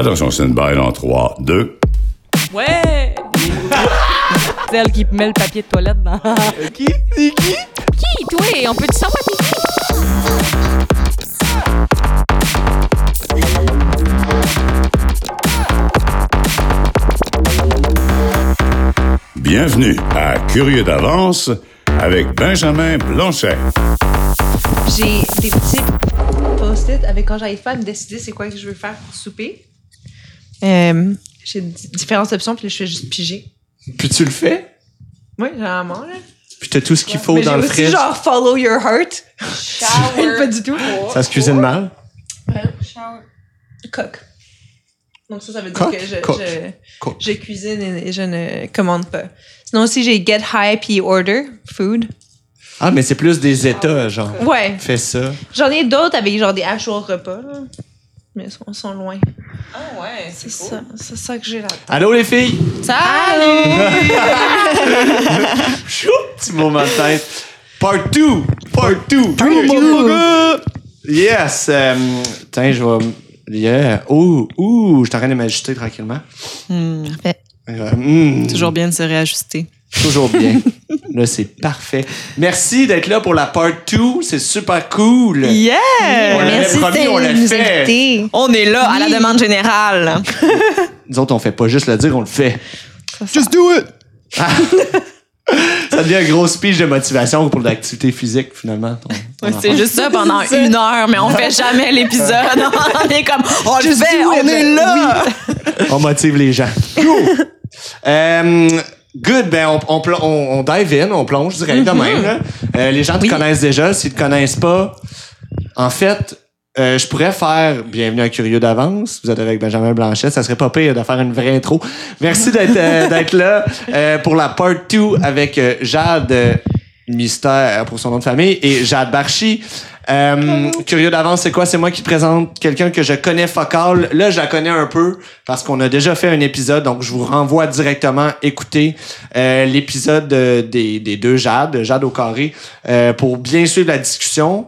Attention, c'est une balle en 3, 2. Ouais! C'est elle qui met le papier de toilette dans. Qui? C'est qui? Qui, toi? On peut-tu savoir qui? Bienvenue à Curieux d'avance avec Benjamin Blanchet. J'ai des petits post-it avec quand j'arrive pas à me décider c'est quoi que je veux faire pour souper. Euh, j'ai différentes options, puis là, je fais juste piger. Puis tu le fais? Oui, généralement, là. Puis t'as tout ce qu'il faut Mais dans le aussi fridge. genre follow your heart. Shower. pas du tout. Ça se cuisine mal? Shower. Cook. Donc ça, ça veut dire Cook? que je, cuisine et, et je ne commande pas. Sinon aussi, j'ai get high puis order food. Ah, mais c'est plus des états, genre. Ouais. Fais ça. J'en ai d'autres avec genre des actual repas, là. Mais ils sont, loin. Ah ouais, C'est ça. C'est ça que j'ai là. Allô, les filles? Salut! Chou! Petit moment de tête. Part 2! Part 2! Yes! Euh, tiens, je vais. Yeah! Ouh! Ouh! Je suis en train de m'ajuster tranquillement. Parfait. Euh, hmm, Toujours bien de se réajuster. Toujours bien. là, c'est parfait. Merci d'être là pour la part 2. C'est super cool. Yeah! On l'avait Merci promis, on l'a fait. inviter. On est là à la demande générale. Nous autres, on fait pas juste le dire, on le fait. Just do it! ça devient un gros speech de motivation pour l'activité physique, finalement. ton- ton Ouais, C'est juste ça pendant une heure, mais on fait jamais l'épisode. On est comme, on le fait, do on it. est là. On motive les gens. Go! Euh, good, ben on, on, on, on dive in, on plonge direct de même. là. Euh, les gens te connaissent déjà. S'ils te connaissent pas, en fait, euh, je pourrais faire Bienvenue à Curieux d'avance. Vous êtes avec Benjamin Blanchet. Ça serait pas pire de faire une vraie intro. Merci d'être euh, d'être là euh, pour la part 2 avec euh, Jade euh, Mystère pour son nom de famille et Jade Barchi. Euh, curieux d'avance, c'est quoi? C'est moi qui te présente quelqu'un que je connais focal. Là, je la connais un peu parce qu'on a déjà fait un épisode, donc je vous renvoie directement écouter euh, l'épisode des, des deux Jade, Jade au carré, euh, pour bien suivre la discussion.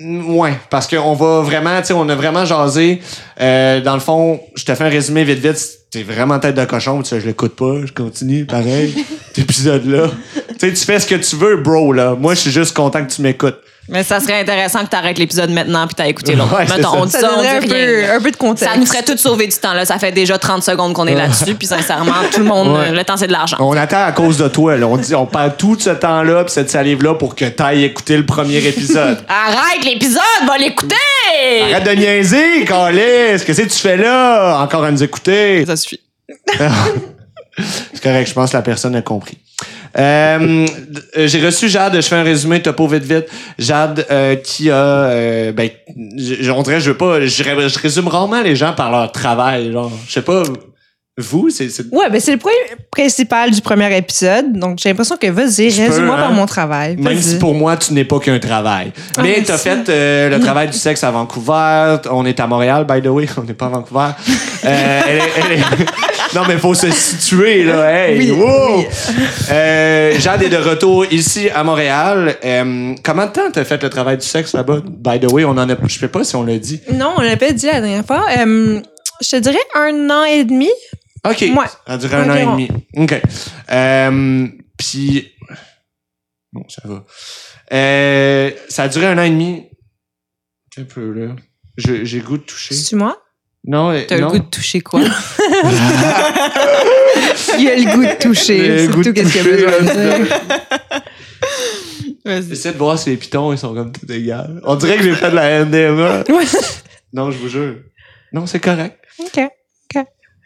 Mm, Ouais, parce qu'on va vraiment, tu sais, on a vraiment jasé. Euh, dans le fond, je te fais un résumé vite vite. T'es vraiment tête de cochon, tu sais, je l'écoute pas, je continue, pareil. Cet épisode-là. tu sais, tu fais ce que tu veux, bro, là. Moi, je suis juste content que tu m'écoutes. Mais ça serait intéressant que tu arrêtes l'épisode maintenant puis t'as écouté l'autre. Ouais, c'est Mettons, ça. on dit Ça ça, on donnerait un dit peu, un peu de contexte. Ça nous ferait tout sauver du temps. Là. Ça fait déjà 30 secondes qu'on est là-dessus. Puis sincèrement, tout le monde, Ouais. le temps, c'est de l'argent. On attend à cause de toi, là. On dit, on perd tout ce temps-là pis cette salive-là pour que t'ailles écouter le premier épisode. Arrête l'épisode, va l'écouter! Arrête de niaiser, Calis! Qu'est-ce que tu fais là? Encore à nous écouter? Ça suffit. C'est correct, je pense que la personne a compris. Euh, euh, j'ai reçu Jade, je fais un résumé topo vite vite. Jade euh, qui a euh, ben je, on dirait je veux pas je, ré- je résume rarement les gens par leur travail genre je sais pas vous c'est Ouais, ben c'est le point principal du premier épisode. Donc j'ai l'impression que vas-y, résume-moi hein. par mon travail. même si pour moi tu n'es pas qu'un travail. Ah, Mais t'as fait euh, le travail du sexe à Vancouver, on est à Montréal by the way, on n'est pas à Vancouver. Euh, elle est- elle est- Non mais faut se situer là, hey. Oui, wow! oui. Euh, Jade est de retour ici à Montréal. Euh, comment de temps t'as fait le travail du sexe là-bas? By the way, on en a, je sais pas si on l'a dit. Non, on l'a pas dit la dernière fois. Euh, je te dirais un an et demi. OK. Ouais. Ça a duré un an et demi. OK. Euh, puis, bon, ça va. Euh, ça a duré un an et demi. Un peu, là. J'ai goût de toucher. C'est moi? Non, euh, T'as le goût de toucher quoi? Il a le goût de toucher. Le C'est goût de tout qu'est-ce qu'il a toucher, besoin de. J'essaie de voir si les pitons, ils sont comme tout égales. On dirait que j'ai fait de la NDMA. Ouais. Non, je vous jure. Non, c'est correct. OK.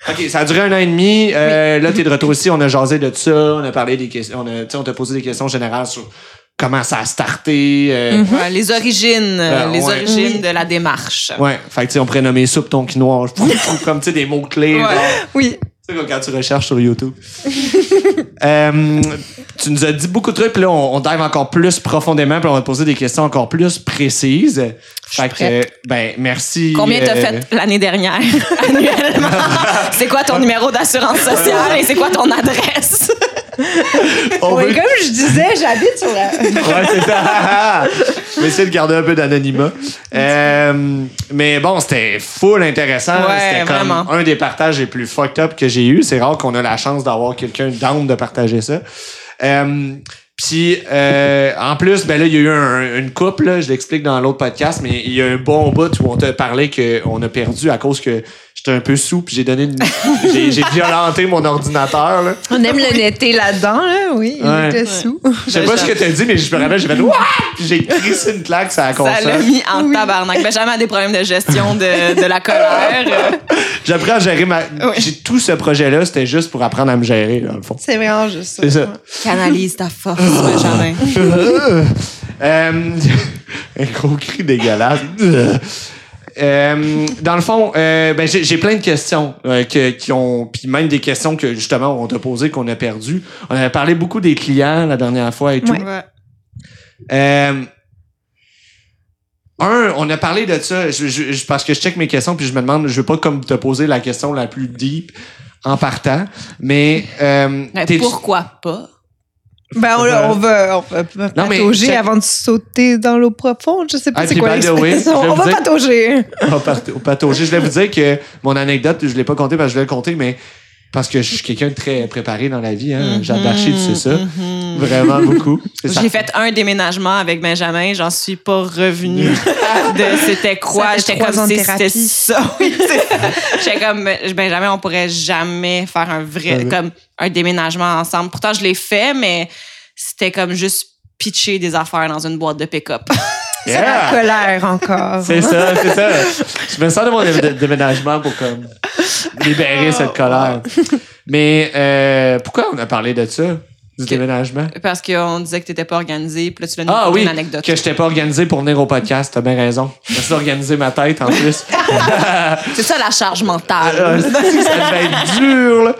OK, ça a duré un an et demi. Euh, Là, t'es de retour ici. On a jasé de ça. On a parlé des questions. On a, tu sais, on t'a posé des questions générales sur comment ça a starté. euh, Mhm. Ouais, les origines, euh, Ah, les ouais. origines Oui. de la démarche. Ouais, fait que tu sais, on pourrait nommer soupe ton quinoa, comme tu sais des mots clés. Ouais. Oui. Tu sais comme quand tu recherches sur YouTube. Euh, tu nous as dit beaucoup de trucs, puis là on, on dive encore plus profondément, puis on va te poser des questions encore plus précises. Fait que euh, ben merci. Combien t'as euh, fait l'année dernière, annuellement? c'est quoi ton numéro d'assurance sociale et c'est quoi ton adresse? On Oui, veut- comme je disais, j'habite sur la. Ouais, c'est ça. Je vais essayer de garder un peu d'anonymat. Euh, mais bon, c'était full intéressant. Ouais, c'était comme vraiment. un des partages les plus fucked up que j'ai eu. C'est rare qu'on a la chance d'avoir quelqu'un down de partager ça. Euh, puis euh, en plus, ben là, il y a eu un- une couple, là, je l'explique dans l'autre podcast, mais il y a un bon bout où on t'a parlé qu'on a perdu à cause que j'étais un peu sous, puis j'ai donné une... j'ai, j'ai violenté mon ordinateur. Là. On aime le netté là-dedans, là, oui. Il Ouais. était sous. Je sais pas ce que t'as dit, mais je me rappelle, j'ai fait Ouah! Puis j'ai crissé une claque sur la Ça l'a console. mis en tabarnak. Benjamin a des problèmes de gestion de, de la colère. J'apprends à gérer ma. Oui. J'ai tout ce projet-là, c'était juste pour apprendre à me gérer, dans le fond. C'est vraiment juste ça. C'est ça. Canalise ta force, Benjamin. Euh, un gros cri dégueulasse. Euh, dans le fond, euh, ben, j'ai j'ai plein de questions euh, que- qui ont, puis même des questions que justement on t'a posées qu'on a perdues. On avait parlé beaucoup des clients la dernière fois et tout. Ouais. Ouais. Euh, un, on a parlé de ça je- je- je- parce que je check mes questions puis je me demande, je veux pas comme te poser la question la plus deep en partant, mais euh, pourquoi pas? Ben, on, on va, on va Non, patauger avant de sauter dans l'eau profonde. Je sais pas Ah, c'est quoi l'expression. vais On vous va patauger. on va patauger. Je voulais vous dire que mon anecdote, je l'ai pas compté parce que je voulais le compter, mais parce que je suis quelqu'un de très préparé dans la vie. Hein. Jacques Darcher, tu sais ça. Vraiment beaucoup. J'ai fait un déménagement avec Benjamin, j'en suis pas revenue de c'était quoi, j'étais comme c'était ça. J'étais comme Benjamin, on pourrait jamais faire un vrai Ouais. comme un déménagement ensemble. Pourtant je l'ai fait mais c'était comme juste pitcher des affaires dans une boîte de pick-up. C'est la colère encore. C'est ça, c'est ça. Je me sers de mon dé- dé- déménagement pour comme libérer cette colère. Mais euh, pourquoi on a parlé de ça, du Que- déménagement? Parce qu'on disait que t'étais pas organisé, puis là tu nous Ah oui, une anecdote. que je t'ai pas organisé pour venir au podcast, t'as bien raison. Merci d'organiser ma tête en plus. C'est ça la charge mentale. Euh, ça devait être dur, là.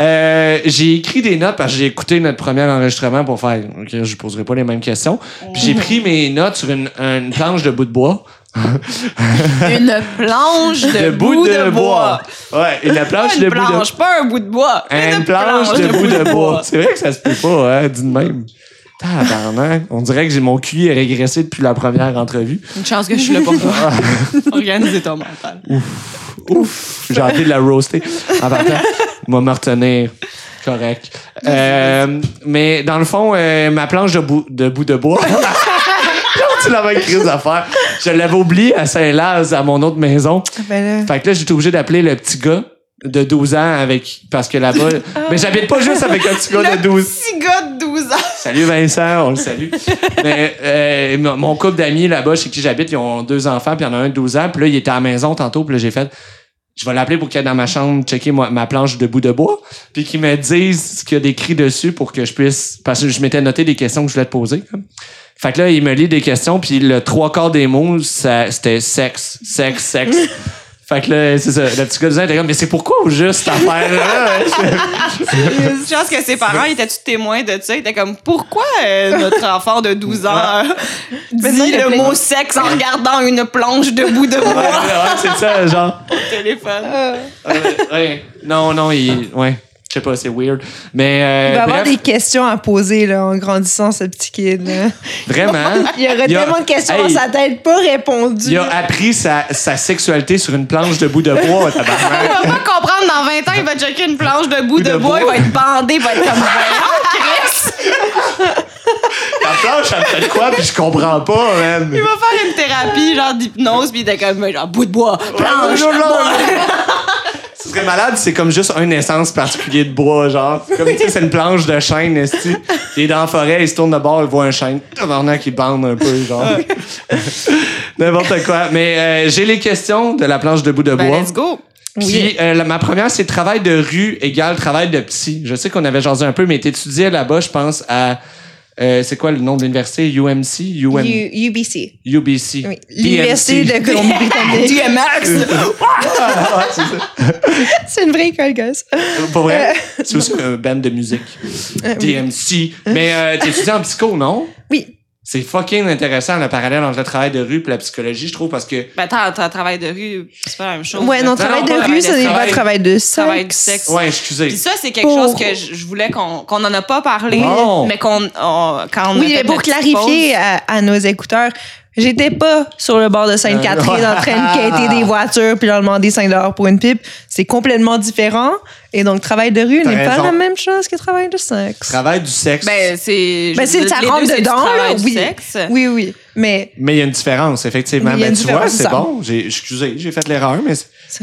Euh, j'ai écrit des notes parce que j'ai écouté notre premier enregistrement pour faire. Ok, je poserai pas les mêmes questions. Puis j'ai pris mes notes sur une, une planche de bout de bois. Une planche de, bout de, bois. Ouais, une planche de une bout de planche, pas un bout de bois. Une planche de bout de bois. C'est vrai que ça se peut pas, hein, de même. Tabarnak. On dirait que j'ai mon QI est régressé depuis la première entrevue. Une chance que je suis là pour toi. Organiser ton mental. Ouf, j'ai hâte de la roaster. En partant, moi me retenir. Correct. Euh, mais dans le fond, euh, ma planche de bout de, bout de bois. tu l'avais crise à faire. Je l'avais oublié à Saint-Laz, à mon autre maison. Ben là, Fait que là, j'étais obligé d'appeler le petit gars de 12 ans avec parce que là-bas mais j'habite pas juste avec un petit gars de 12 Petit gars de 12 ans. Salut Vincent, on le salue. Mais euh, mon- couple d'amis là-bas chez qui j'habite, ils ont deux enfants, puis il y en a un de 12 ans. Puis là, il était à la maison tantôt, puis là, j'ai fait... Je vais l'appeler pour qu'il aille dans ma chambre checker ma planche de bout de bois, puis qu'il me dise ce qu'il y a d'écrit dessus pour que je puisse... Parce que je m'étais noté des questions que je voulais te poser. Fait que là, il me lit des questions, puis le trois quarts des mots, c'était sexe, sexe, sexe. Fait que là, c'est ça. Le petit gars de 12 ans était comme, mais c'est pourquoi au juste cette affaire-là? Je pense que ses parents étaient-tu témoins de ça? Ils étaient comme, pourquoi euh, notre enfant de 12 ans euh, dit le plein- mot sexe en regardant une planche de bout de Ouais, bois ouais, c'est ça, genre. au téléphone? euh, Euh, ouais. Non, non, il. Ouais. Je sais pas, c'est weird. Mais. Euh, il va y avoir des questions à poser là, en grandissant, ce petit kid. Là. Vraiment? Il y aurait Il a- tellement de questions Hey, dans sa tête pas répondues. Il a appris sa, sa sexualité sur une planche de bout de bois. Il va pas comprendre dans 20 ans, il va checker une planche de bout de, de bois, bois. il va être bandé, il va être comme voyons, Chris! La planche, elle me fait quoi, puis je comprends pas, man. Il va faire une thérapie genre d'hypnose, puis il était comme genre bout de bois, planche, Non, non, bois. Serait malade, c'est comme juste un essence particulier de bois, genre. Comme, tu sais, c'est une planche de chêne, esti. Il est dans la forêt, il se tourne de bord, il voit un chêne. Tabarnak, il bande un peu, genre. N'importe quoi. Mais euh, j'ai les questions de la planche de bout de Ben, bois. let's go. Puis euh, la- ma première, c'est travail de rue égale travail de psy. Je sais qu'on avait jasé un peu, mais t'étudiais là-bas, je pense, à... euh, c'est quoi le nom de l'université? UMC? UM... U- UBC. UBC. Oui. L'Université de Colombie-Britannique. DMX! Ah, c'est ça. C'est une vraie école, guys. Pour vrai, c'est aussi un band de musique. Euh, oui. DMC. Mais euh, t'étudies en psycho, non? Oui. C'est fucking intéressant le parallèle entre le travail de rue et la psychologie, je trouve, parce que Ben, t'as, t'as travail de rue, c'est pas la même chose. Ouais, non, non, travail de rue, ce n'est pas travail. travail de sexe. Travail du sexe. ouais, excusez. Puis ça, c'est quelque chose que je, voulais qu'on qu'on n'en a pas parlé, mais qu'on on- quand on Oui, mais pour clarifier à nos écouteurs, j'étais pas sur le bord de Sainte-Catherine en train de quêter des voitures puis leur demander 5 pour une pipe. C'est complètement différent. Et donc, travail de rue n'est pas la même chose que travail de sexe. Travail du sexe. Ben, c'est. Ben, c'est- ça rentre dedans, travail là, oui. sexe. Oui, oui. Mais mais il y a une différence, effectivement. A Ben, tu vois, c'est bon. J'ai, excusez, j'ai fait l'erreur, mais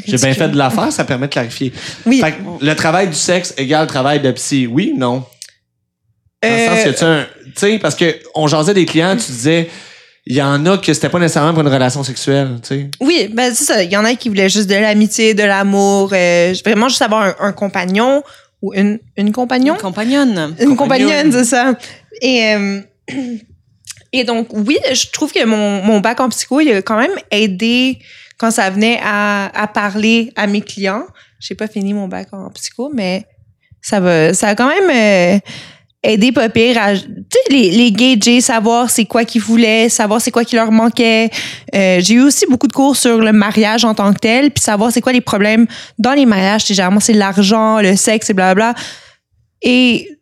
j'ai bien fait de la faire, ça permet de clarifier. Oui. Fait que le travail du sexe égale travail de psy. Oui, non? Dans le Euh, sens que tu un- tu sais, parce que on jasait des clients, tu disais, il y en a que c'était pas nécessairement pour une relation sexuelle, tu sais. Oui, ben c'est ça. Il y en a qui voulaient juste de l'amitié, de l'amour, euh, vraiment juste avoir un, un compagnon ou une, une compagnon? Une compagnonne. Une Compagnonne. compagnonne, c'est ça. Et, euh, et donc, oui, je trouve que mon, mon bac en psycho, il a quand même aidé quand ça venait à, à parler à mes clients. J'ai pas fini mon bac en psycho, mais ça va, ça a quand même euh, aidé pas pire à, les, les gager, savoir c'est quoi qu'ils voulaient, savoir c'est quoi qui leur manquait. Euh, j'ai eu aussi beaucoup de cours sur le mariage en tant que tel, puis savoir c'est quoi les problèmes dans les mariages. Généralement, c'est l'argent, le sexe et blablabla. Et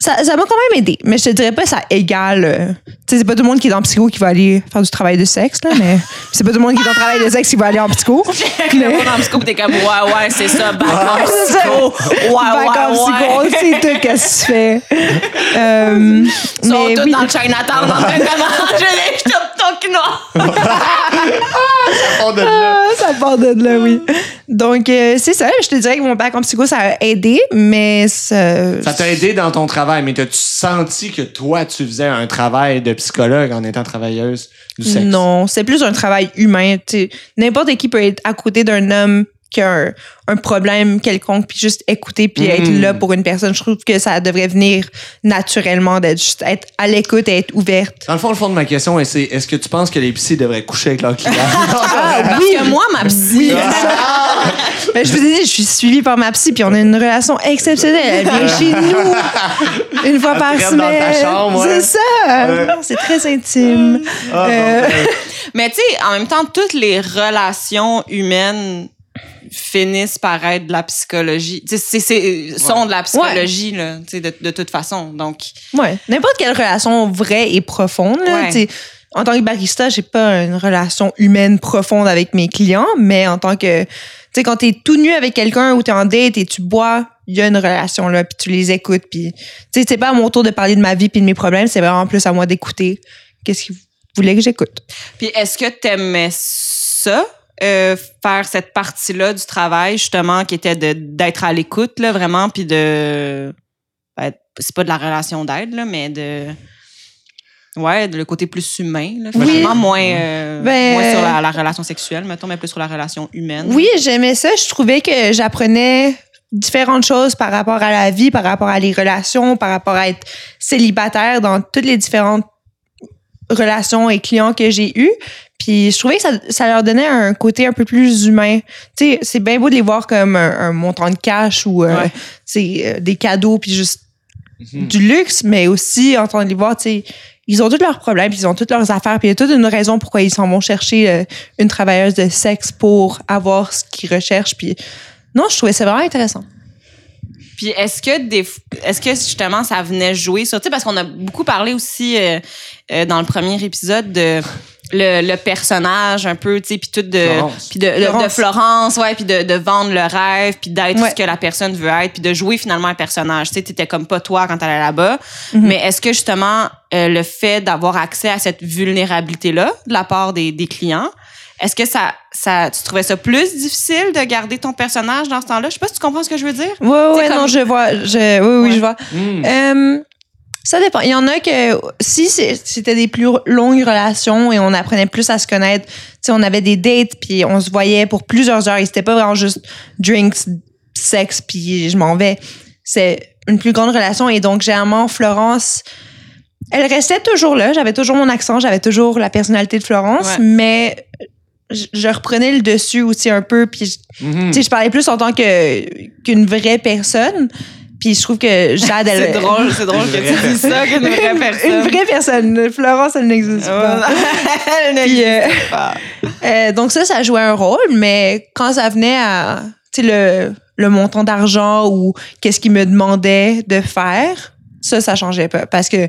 ça ça m'a quand même aidé. Mais je te dirais pas ça égale. euh, tu sais, c'est pas tout le monde qui est dans psycho qui va aller faire du travail de sexe, là, mais c'est pas tout le monde qui est le travail de sexe qui va aller en psycho. Le monde en psycho, t'es comme, ouais, ouais, c'est ça, bac en Ouais, c'est ça. psycho. Ouais, Back en ouais, psycho, ouais. c'est tout qu'est-ce que tu fais. Euh, Ils sont mais tous oui. dans le Chinatown en train de manger des top noir. Ah, ça part de là, oui. Donc, euh, c'est ça. Je te dirais que mon bac en psycho, ça a aidé, mais ça. Ça t'a aidé dans ton travail, mais t'as-tu senti que toi, tu faisais un travail de psychologue en étant travailleuse du sexe? Non, c'est plus un travail humain. N'importe qui peut être à côté d'un homme qui a un, un problème quelconque, puis juste écouter, puis être Mm. là pour une personne. Je trouve que ça devrait venir naturellement, d'être juste être à l'écoute et être ouverte. Dans le fond, le fond de ma question, c'est est-ce que tu penses que les psys devraient coucher avec leurs clients? Ah, Parce que moi, ma psy, Mais je vous ai dit, je suis suivie par ma psy, puis on a une relation exceptionnelle. Elle vient chez nous une fois par semaine. ouais. C'est ça. C'est très intime. Ah, bon, Euh, ben, Mais tu sais, en même temps, toutes les relations humaines finissent par être de la psychologie. C'est, c'est, sont de la psychologie, là, tu sais, de, de toute façon. Donc, Ouais, n'importe quelle relation vraie et profonde. là, Ouais. En tant que barista, j'ai pas une relation humaine profonde avec mes clients, mais en tant que, tu sais, quand t'es tout nu avec quelqu'un ou t'es en date et tu bois, il y a une relation là, puis tu les écoutes, puis tu sais, c'est pas à mon tour de parler de ma vie puis de mes problèmes, c'est vraiment plus à moi d'écouter qu'est-ce qu'ils voulaient que j'écoute. puis est-ce que t'aimais ça? Euh, faire cette partie-là du travail justement qui était d'être à l'écoute là vraiment puis de ben, c'est pas de la relation d'aide là mais de ouais le côté plus humain là, Oui. finalement moins euh, Ben, moins sur la, la relation sexuelle mettons mais plus sur la relation humaine Oui, j'aimais ça. Je trouvais que j'apprenais différentes choses par rapport à la vie, par rapport à les relations, par rapport à être célibataire dans toutes les différentes relations et clients que j'ai eus. Puis je trouvais que ça, ça leur donnait un côté un peu plus humain. Tu sais, c'est bien beau de les voir comme un, un montant de cash ou euh, Ouais. euh, des cadeaux puis juste Mhm. du luxe, mais aussi en train de les voir, tu sais, ils ont tous leurs problèmes, puis ils ont toutes leurs affaires, puis il y a toute une raison pourquoi ils s'en vont chercher euh, une travailleuse de sexe pour avoir ce qu'ils recherchent. Puis non, je trouvais ça vraiment intéressant. Puis est-ce que des f- est-ce que justement ça venait jouer sur tu sais parce qu'on a beaucoup parlé aussi euh, euh, dans le premier épisode de le, le personnage un peu tu sais puis tout de Florence. puis de, de- de Florence. Ouais puis de, de vendre le rêve puis d'être Ouais. ce que la personne veut être puis de jouer finalement un personnage tu sais t'étais comme pas toi quand t'allais là-bas Mhm. mais est-ce que justement euh, le fait d'avoir accès à cette vulnérabilité là de la part des, des clients est-ce que ça, ça, tu trouvais ça plus difficile de garder ton personnage dans ce temps-là? Je sais pas si tu comprends ce que je veux dire. Ouais, ouais, C'est non, je vois. Je, oui, oui, Ouais. je vois. Hmm. Euh, ça dépend. Il y en a que si c'était des plus longues relations et on apprenait plus à se connaître, tu on avait des dates puis on se voyait pour plusieurs heures et c'était pas vraiment juste drinks, sexe puis je m'en vais. C'est une plus grande relation et donc généralement Florence, elle restait toujours là. J'avais toujours mon accent, j'avais toujours la personnalité de Florence, Ouais. mais je, je reprenais le dessus aussi un peu puis je- tu sais, je parlais plus en tant que qu'une vraie personne. Puis je trouve que Jade, elle. C'est drôle, c'est drôle que tu dis ça qu'une vraie personne. Une vraie personne. Florence, elle n'existe pas. Elle Puis, euh, n'existe pas. Euh, donc ça, ça jouait un rôle, mais quand ça venait à tu sais, le, le montant d'argent ou qu'est-ce qu'ils me demandaient de faire, ça, ça changeait pas. Parce que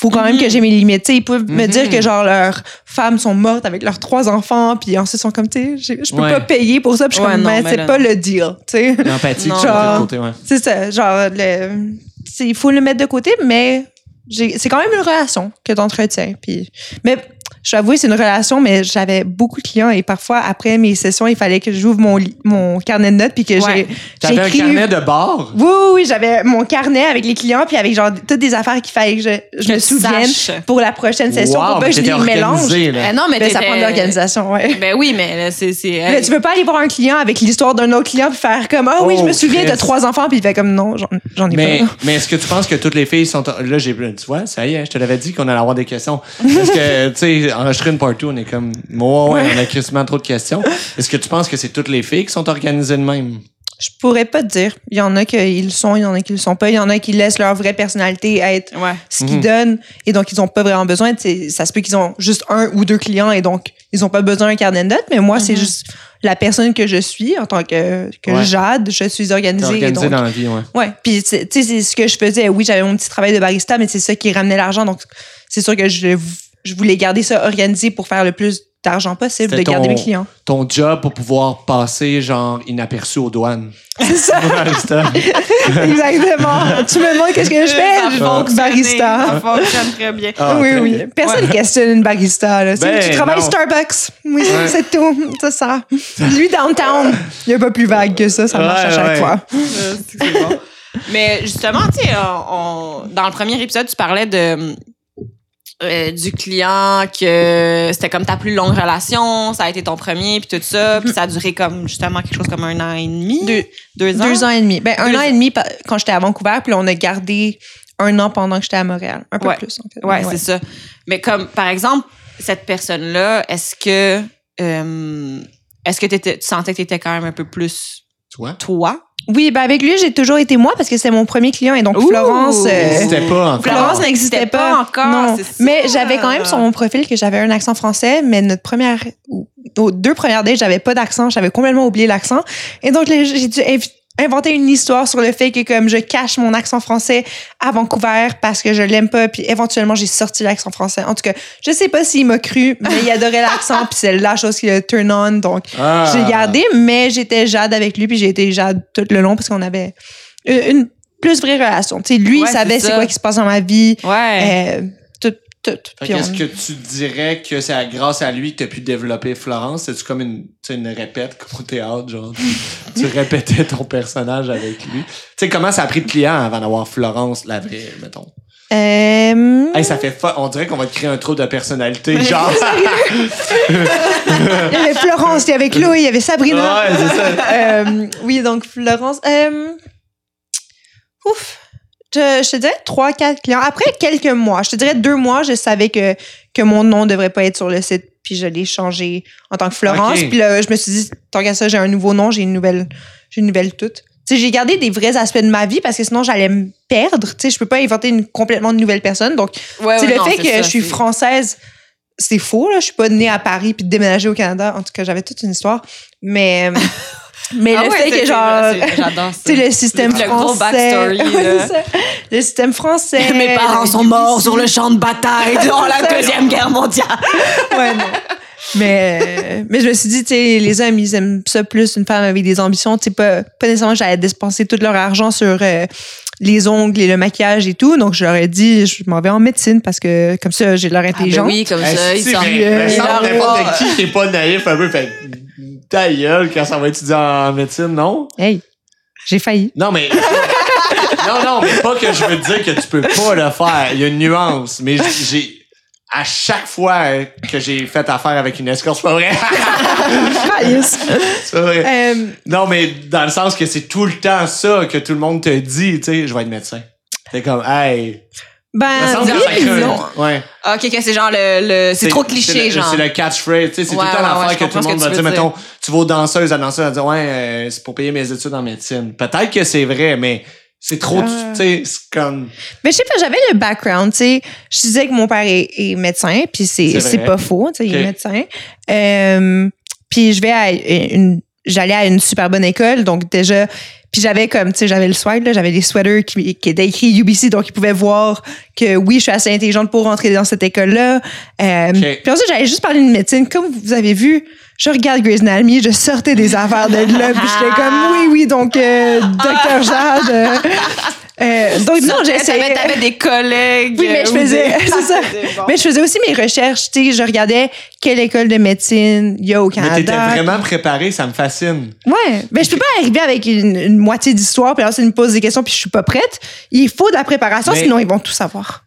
faut quand même que j'ai mes limites. Tu sais, ils peuvent me Mhm. dire que genre leurs femmes sont mortes avec leurs trois enfants, puis ensuite ils sont comme, tu sais, je- peux Ouais. pas payer pour ça, puis je suis comme, Ben, mais c'est pas le deal, tu sais. L'empathie, Genre- ouais. C'est ça, genre, le, il faut le mettre de côté, mais j'ai- c'est quand même une relation que tu entretiens. Puis, mais je t'avoue, c'est une relation, mais j'avais beaucoup de clients et parfois, après mes sessions, il fallait que j'ouvre mon, mon carnet de notes puis que Ouais. j'ai T'avais un carnet de bord? Oui, oui, oui, j'avais mon carnet avec les clients puis avec genre toutes des affaires qu'il fallait que je, je Que me souvienne pour la prochaine session Wow, pour pas mais que je les mélange. là. Eh non, mais Ben, ça prend de l'organisation, ouais. Ben oui, mais là, c'est. Mais tu peux pas aller voir un client avec l'histoire d'un autre client puis faire comme ah oui je Oh, me souviens t'as Christ. trois enfants puis il fait comme non j'en ai Mais, pas. mais est-ce que tu penses que toutes les filles sont. Là, j'ai. Tu vois, ça y est, je te l'avais dit qu'on allait avoir des questions. Est-ce que, tu sais, enregistrer une partout, on est comme. Ouais, ouais, on a quasiment trop de questions. Est-ce que tu penses que c'est toutes les filles qui sont organisées de même? Je pourrais pas te dire. Il y en a qui le sont, il y en a qui le sont pas. Il y en a qui laissent leur vraie personnalité être Ouais. ce qu'ils Mhm. donnent et donc ils ont pas vraiment besoin. Ça se peut qu'ils ont juste un ou deux clients et donc ils ont pas besoin d'un carnet de notes. Mais moi, c'est Mhm. juste la personne que je suis en tant que, que Ouais. Jade. Je suis organisée. et organisée donc, dans la vie, ouais. Ouais. Puis tu sais, tu sais, c'est ce que je faisais. Oui, j'avais mon petit travail de barista, mais c'est ça qui ramenait l'argent. Donc c'est sûr que je, je voulais garder ça organisé pour faire le plus d'argent possible, de garder ton- mes clients. Ton job pour pouvoir passer, genre, inaperçu aux douanes. C'est ça. Barista. Exactement. tu me demandes qu'est-ce que je Ça fais? fonctionne, barista. Ça fonctionne très bien. Ah, oui, très oui. bien. Personne Ouais. questionne une barista. Là. Tu- Ben, tu travailles non. Starbucks. Oui, Ouais. c'est tout. C'est ça. Lui, downtown, il n'y a pas plus vague que ça. Ça marche à chaque ouais. fois. Euh, c'est bon. Mais justement, tu sais, dans le premier épisode, tu parlais de euh, du client que c'était comme ta plus longue relation, ça a été ton premier, puis tout ça, puis ça a duré comme justement quelque chose comme un an et demi, Deux, deux ans? deux ans et demi. Ben, un Deux an et demi quand j'étais à Vancouver, puis on a gardé un an pendant que j'étais à Montréal. Un peu Ouais. plus, en fait. Ouais, c'est ça. Mais comme par exemple cette personne-là, est-ce que euh, est-ce que t'étais- tu sentais que tu étais quand même un peu plus Toi? toi? Oui, ben avec lui, j'ai toujours été moi parce que c'était mon premier client. Et donc, Ouh! Florence. euh, N'hésitez pas encore. Florence n'existait pas. encore, Non. c'est. Mais j'avais quand même sur mon profil que j'avais un accent français, mais notre première, ou nos deux premières dates, j'avais pas d'accent, j'avais complètement oublié l'accent. Et donc, j'ai dû inv- inventer une histoire sur le fait que comme je cache mon accent français à Vancouver parce que je l'aime pas, puis éventuellement j'ai sorti l'accent français. En tout cas, je sais pas s'il m'a cru, mais il adorait l'accent, puis c'est la chose qui le turn on, donc Ah. j'ai gardé, mais j'étais Jade avec lui, puis j'ai été Jade tout le long parce qu'on avait une, plus vraie relation. Tu sais, lui, Ouais, il savait c'est quoi qui se passe dans ma vie, Ouais. euh, tout, on- que tu dirais que c'est grâce à lui que tu as pu développer Florence? C'est-tu comme une, une répète, comme au théâtre, genre? tu répétais ton personnage avec lui. Tu sais, comment ça a pris de clients avant d'avoir Florence, la vraie, mettons? Euh, Hey, ça fait fa- On dirait qu'on va te créer un trou de personnalité, genre. il y avait Florence, il y avait Chloé, il y avait Sabrina. ouais, ça. Euh, oui, donc Florence. Euh, ouf. Je, je te dirais trois, quatre clients. Après quelques mois, je te dirais deux mois, je savais que, que mon nom devrait pas être sur le site, puis je l'ai changé en tant que Florence. Puis là, je me suis dit, tant qu'à ça, j'ai un nouveau nom, j'ai une nouvelle, j'ai une nouvelle toute. Tu sais, j'ai gardé des vrais aspects de ma vie parce que sinon j'allais me perdre. Tu sais, je peux pas inventer une complètement nouvelle personne. Donc, Ouais, ouais, le non, fait que ça, je suis française, c'est faux. Là. Je suis pas née à Paris puis déménagée au Canada. En tout cas, j'avais toute une histoire. Mais, mais Ah le ouais, fait que genre, c'est- J'adore ça. tu sais, le système Le gros français. backstory, c'est ça. le système français. Mes parents sont morts sur le champ de bataille durant la Deuxième Guerre mondiale. Ouais, non. Mais, mais je me suis dit, tu sais, les hommes, ils aiment ça plus, une femme avec des ambitions. Tu sais, pas, pas nécessairement que j'allais dépenser tout leur argent sur euh, les ongles et le maquillage et tout. Donc, je leur ai dit, je m'en vais en médecine parce que comme ça, j'ai leur intelligence. oui, comme ça, ils sont... euh, n'importe qui qui est pas naïf un peu fait ta gueule quand ça va étudier en médecine, non? Hey, j'ai failli. Non, mais. non, non, mais pas que je veux dire que tu peux pas le faire. Il y a une nuance. Mais j'ai. À chaque fois que j'ai fait affaire avec une escorte, c'est pas vrai. c'est vrai. Euh, Non, mais dans le sens que c'est tout le temps ça que tout le monde te dit, tu sais, je vais être médecin. C'est comme, hey. Ben, que oui, non. Ouais. Ok, que c'est genre le... le- c'est trop cliché, le- genre. C'est le catchphrase, tu sais, c'est Ouais, tout le temps ouais, l'affaire ouais, que tout le monde va dire. Mettons, tu vas aux danseuses, à danseuse, elle dit, ouais, euh, c'est pour payer mes études en médecine. Peut-être que c'est vrai, mais C'est trop, Ah. tu sais, c'est comme. Mais je sais pas, j'avais le background, tu sais. Je disais que mon père est, est médecin, puis c'est C'est pas faux, tu sais, il Ok. est médecin. Euh, puis je vais à une j'allais à une super bonne école, donc déjà puis j'avais comme tu sais j'avais le swag là, j'avais des sweaters qui, qui étaient écrits UBC donc ils pouvaient voir que oui, je suis assez intelligente pour rentrer dans cette école là. Euh, Puis ensuite j'allais juste parler de médecine comme vous avez vu je regarde Grey's Anatomy, je sortais des affaires de là, puis j'étais comme oui, oui, donc euh, docteur Jade. euh, euh, donc non, j'essayais. T'avais, t'avais des collègues. Oui, mais je ou faisais, des- c'est ça. C'est bon. Mais je faisais aussi mes recherches, tu sais, je regardais quelle école de médecine il y a au Mais Canada. t'étais vraiment préparé, ça me fascine. Ouais, mais je peux pas arriver avec une, une moitié d'histoire puis alors ça me pose des questions puis je suis pas prête. Il faut de la préparation Mais- sinon ils vont tout savoir.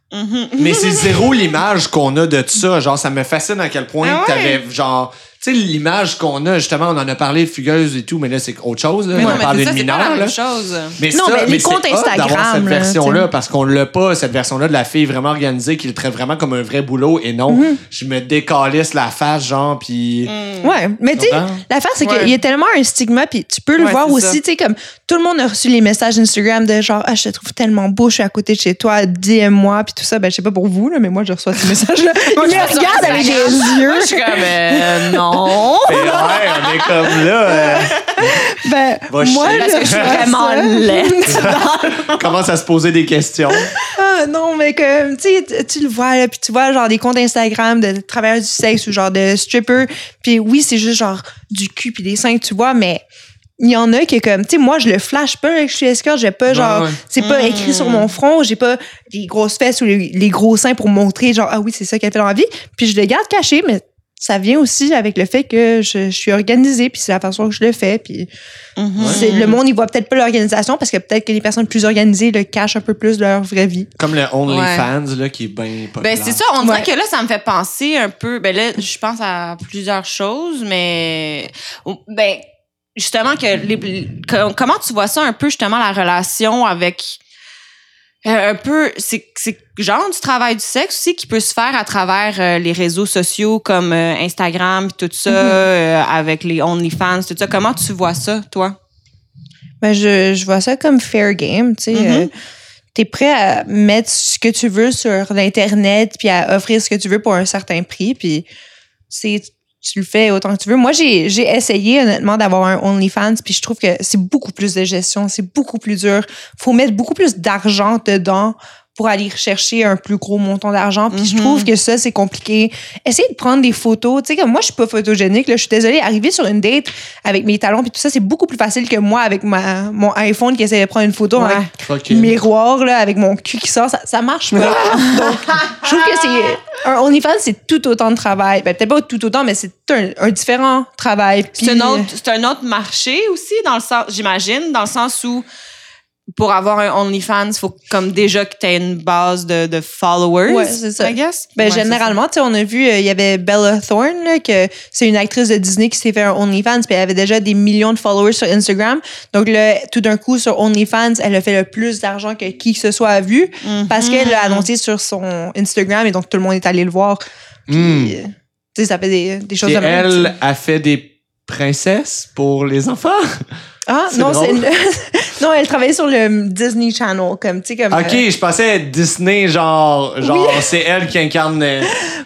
Mais c'est zéro l'image qu'on a de ça. Genre, ça me fascine à quel point Ah ouais? t'avais, genre, tu sais, l'image qu'on a, justement, on en a parlé de fugueuse et tout, mais là, c'est autre chose, là. Mais on non, parle c'est de mineur, la là. même chose. Mais Non, ça, mais les c'est comptes Instagram, cette là, version-là, parce qu'on l'a pas, cette version-là de la fille vraiment organisée qui le traite vraiment comme un vrai boulot et non, Mhm. je me décalisse la face, genre, puis Ouais, mais tu sais, l'affaire c'est Ouais. qu'il y a tellement un stigma puis tu peux le Ouais, voir aussi, tu sais comme tout le monde a reçu les messages Instagram de genre ah je te trouve tellement beau, je suis à côté de chez toi, DM-moi puis tout ça, ben je sais pas pour vous là, mais moi je reçois ces messages là. Moi, Ils je me reçois regardent avec des yeux. Je suis comme, euh, non. Fait, ouais, on est comme là, euh, Ben Va moi chier. je, Parce que je suis vraiment laide. commence à se poser des questions. Ah non, mais comme, tu sais, tu- le vois, là, puis tu vois, genre, des comptes Instagram de travailleurs du sexe ou genre de strippers. Puis oui, c'est juste genre du cul puis des seins, que tu vois, mais il y en a qui, est comme, tu sais, moi, je le flash pas avec je suis escorte, j'ai pas, genre, ouais. c'est pas écrit sur mon front, j'ai pas les grosses fesses ou les, les gros seins pour montrer, genre, ah oui, c'est ça qu'elle fait dans la vie. Puis je le garde caché, mais ça vient aussi avec le fait que je, je suis organisée, puis c'est la façon que je le fais, puis c'est- le monde, il voit peut-être pas l'organisation parce que peut-être que les personnes plus organisées le cachent un peu plus de leur vraie vie. Comme le OnlyFans, là, qui est bien populaire. Ben, c'est ça, on dirait Ouais. que là, ça me fait penser un peu. Ben là, je pense à plusieurs choses, mais. Ben, justement, que les- que- comment tu vois ça un peu, justement, la relation avec. Euh, un peu, c'est c'est genre du travail du sexe aussi qui peut se faire à travers euh, les réseaux sociaux comme euh, Instagram, puis tout ça, euh, avec les OnlyFans, tout ça. Comment tu vois ça, toi? Ben, je, je vois ça comme fair game, tu sais. Mhm. T'es prêt à mettre ce que tu veux sur l'Internet puis à offrir ce que tu veux pour un certain prix, puis c'est tu le fais autant que tu veux. Moi, j'ai j'ai essayé honnêtement d'avoir un OnlyFans, puis je trouve que c'est beaucoup plus de gestion, c'est beaucoup plus dur. Faut mettre beaucoup plus d'argent dedans pour aller rechercher un plus gros montant d'argent. Puis je Mhm. trouve que ça, c'est compliqué. Essayer de prendre des photos. Tu sais, comme moi, je suis pas photogénique. Là, je suis désolée. Arriver sur une date avec mes talons puis tout ça, c'est beaucoup plus facile que moi avec ma, mon iPhone qui essaie de prendre une photo Ouais. avec miroir là, avec mon cul qui sort. Ça, ça marche pas. Donc, je trouve que c'est... Un OnlyFans, c'est tout autant de travail. Ben, peut-être pas tout autant, mais c'est un, un différent travail. C'est Puis- un autre, c'est un autre marché aussi, dans le sens, j'imagine, dans le sens où pour avoir un OnlyFans, il faut comme déjà que tu aies une base de, de followers. Ouais, c'est ça. I guess. Ben, Ouais, généralement, tu sais, on a vu, euh, il y avait Bella Thorne, là, que c'est une actrice de Disney qui s'est fait un OnlyFans, puis elle avait déjà des millions de followers sur Instagram. Donc là, tout d'un coup, sur OnlyFans, elle a fait le plus d'argent que qui que ce soit a vu. Mhm. parce qu'elle l'a annoncé sur son Instagram, et donc tout le monde est allé le voir. Puis, Hmm. euh, tu sais, ça fait des, des choses Et de même, elle a fait des princesses pour les enfants? Ah, non, une- elle travaillait sur le Disney Channel, comme, tu sais, comme. Ok, euh, je pensais Disney, genre, genre Oui. c'est elle qui incarne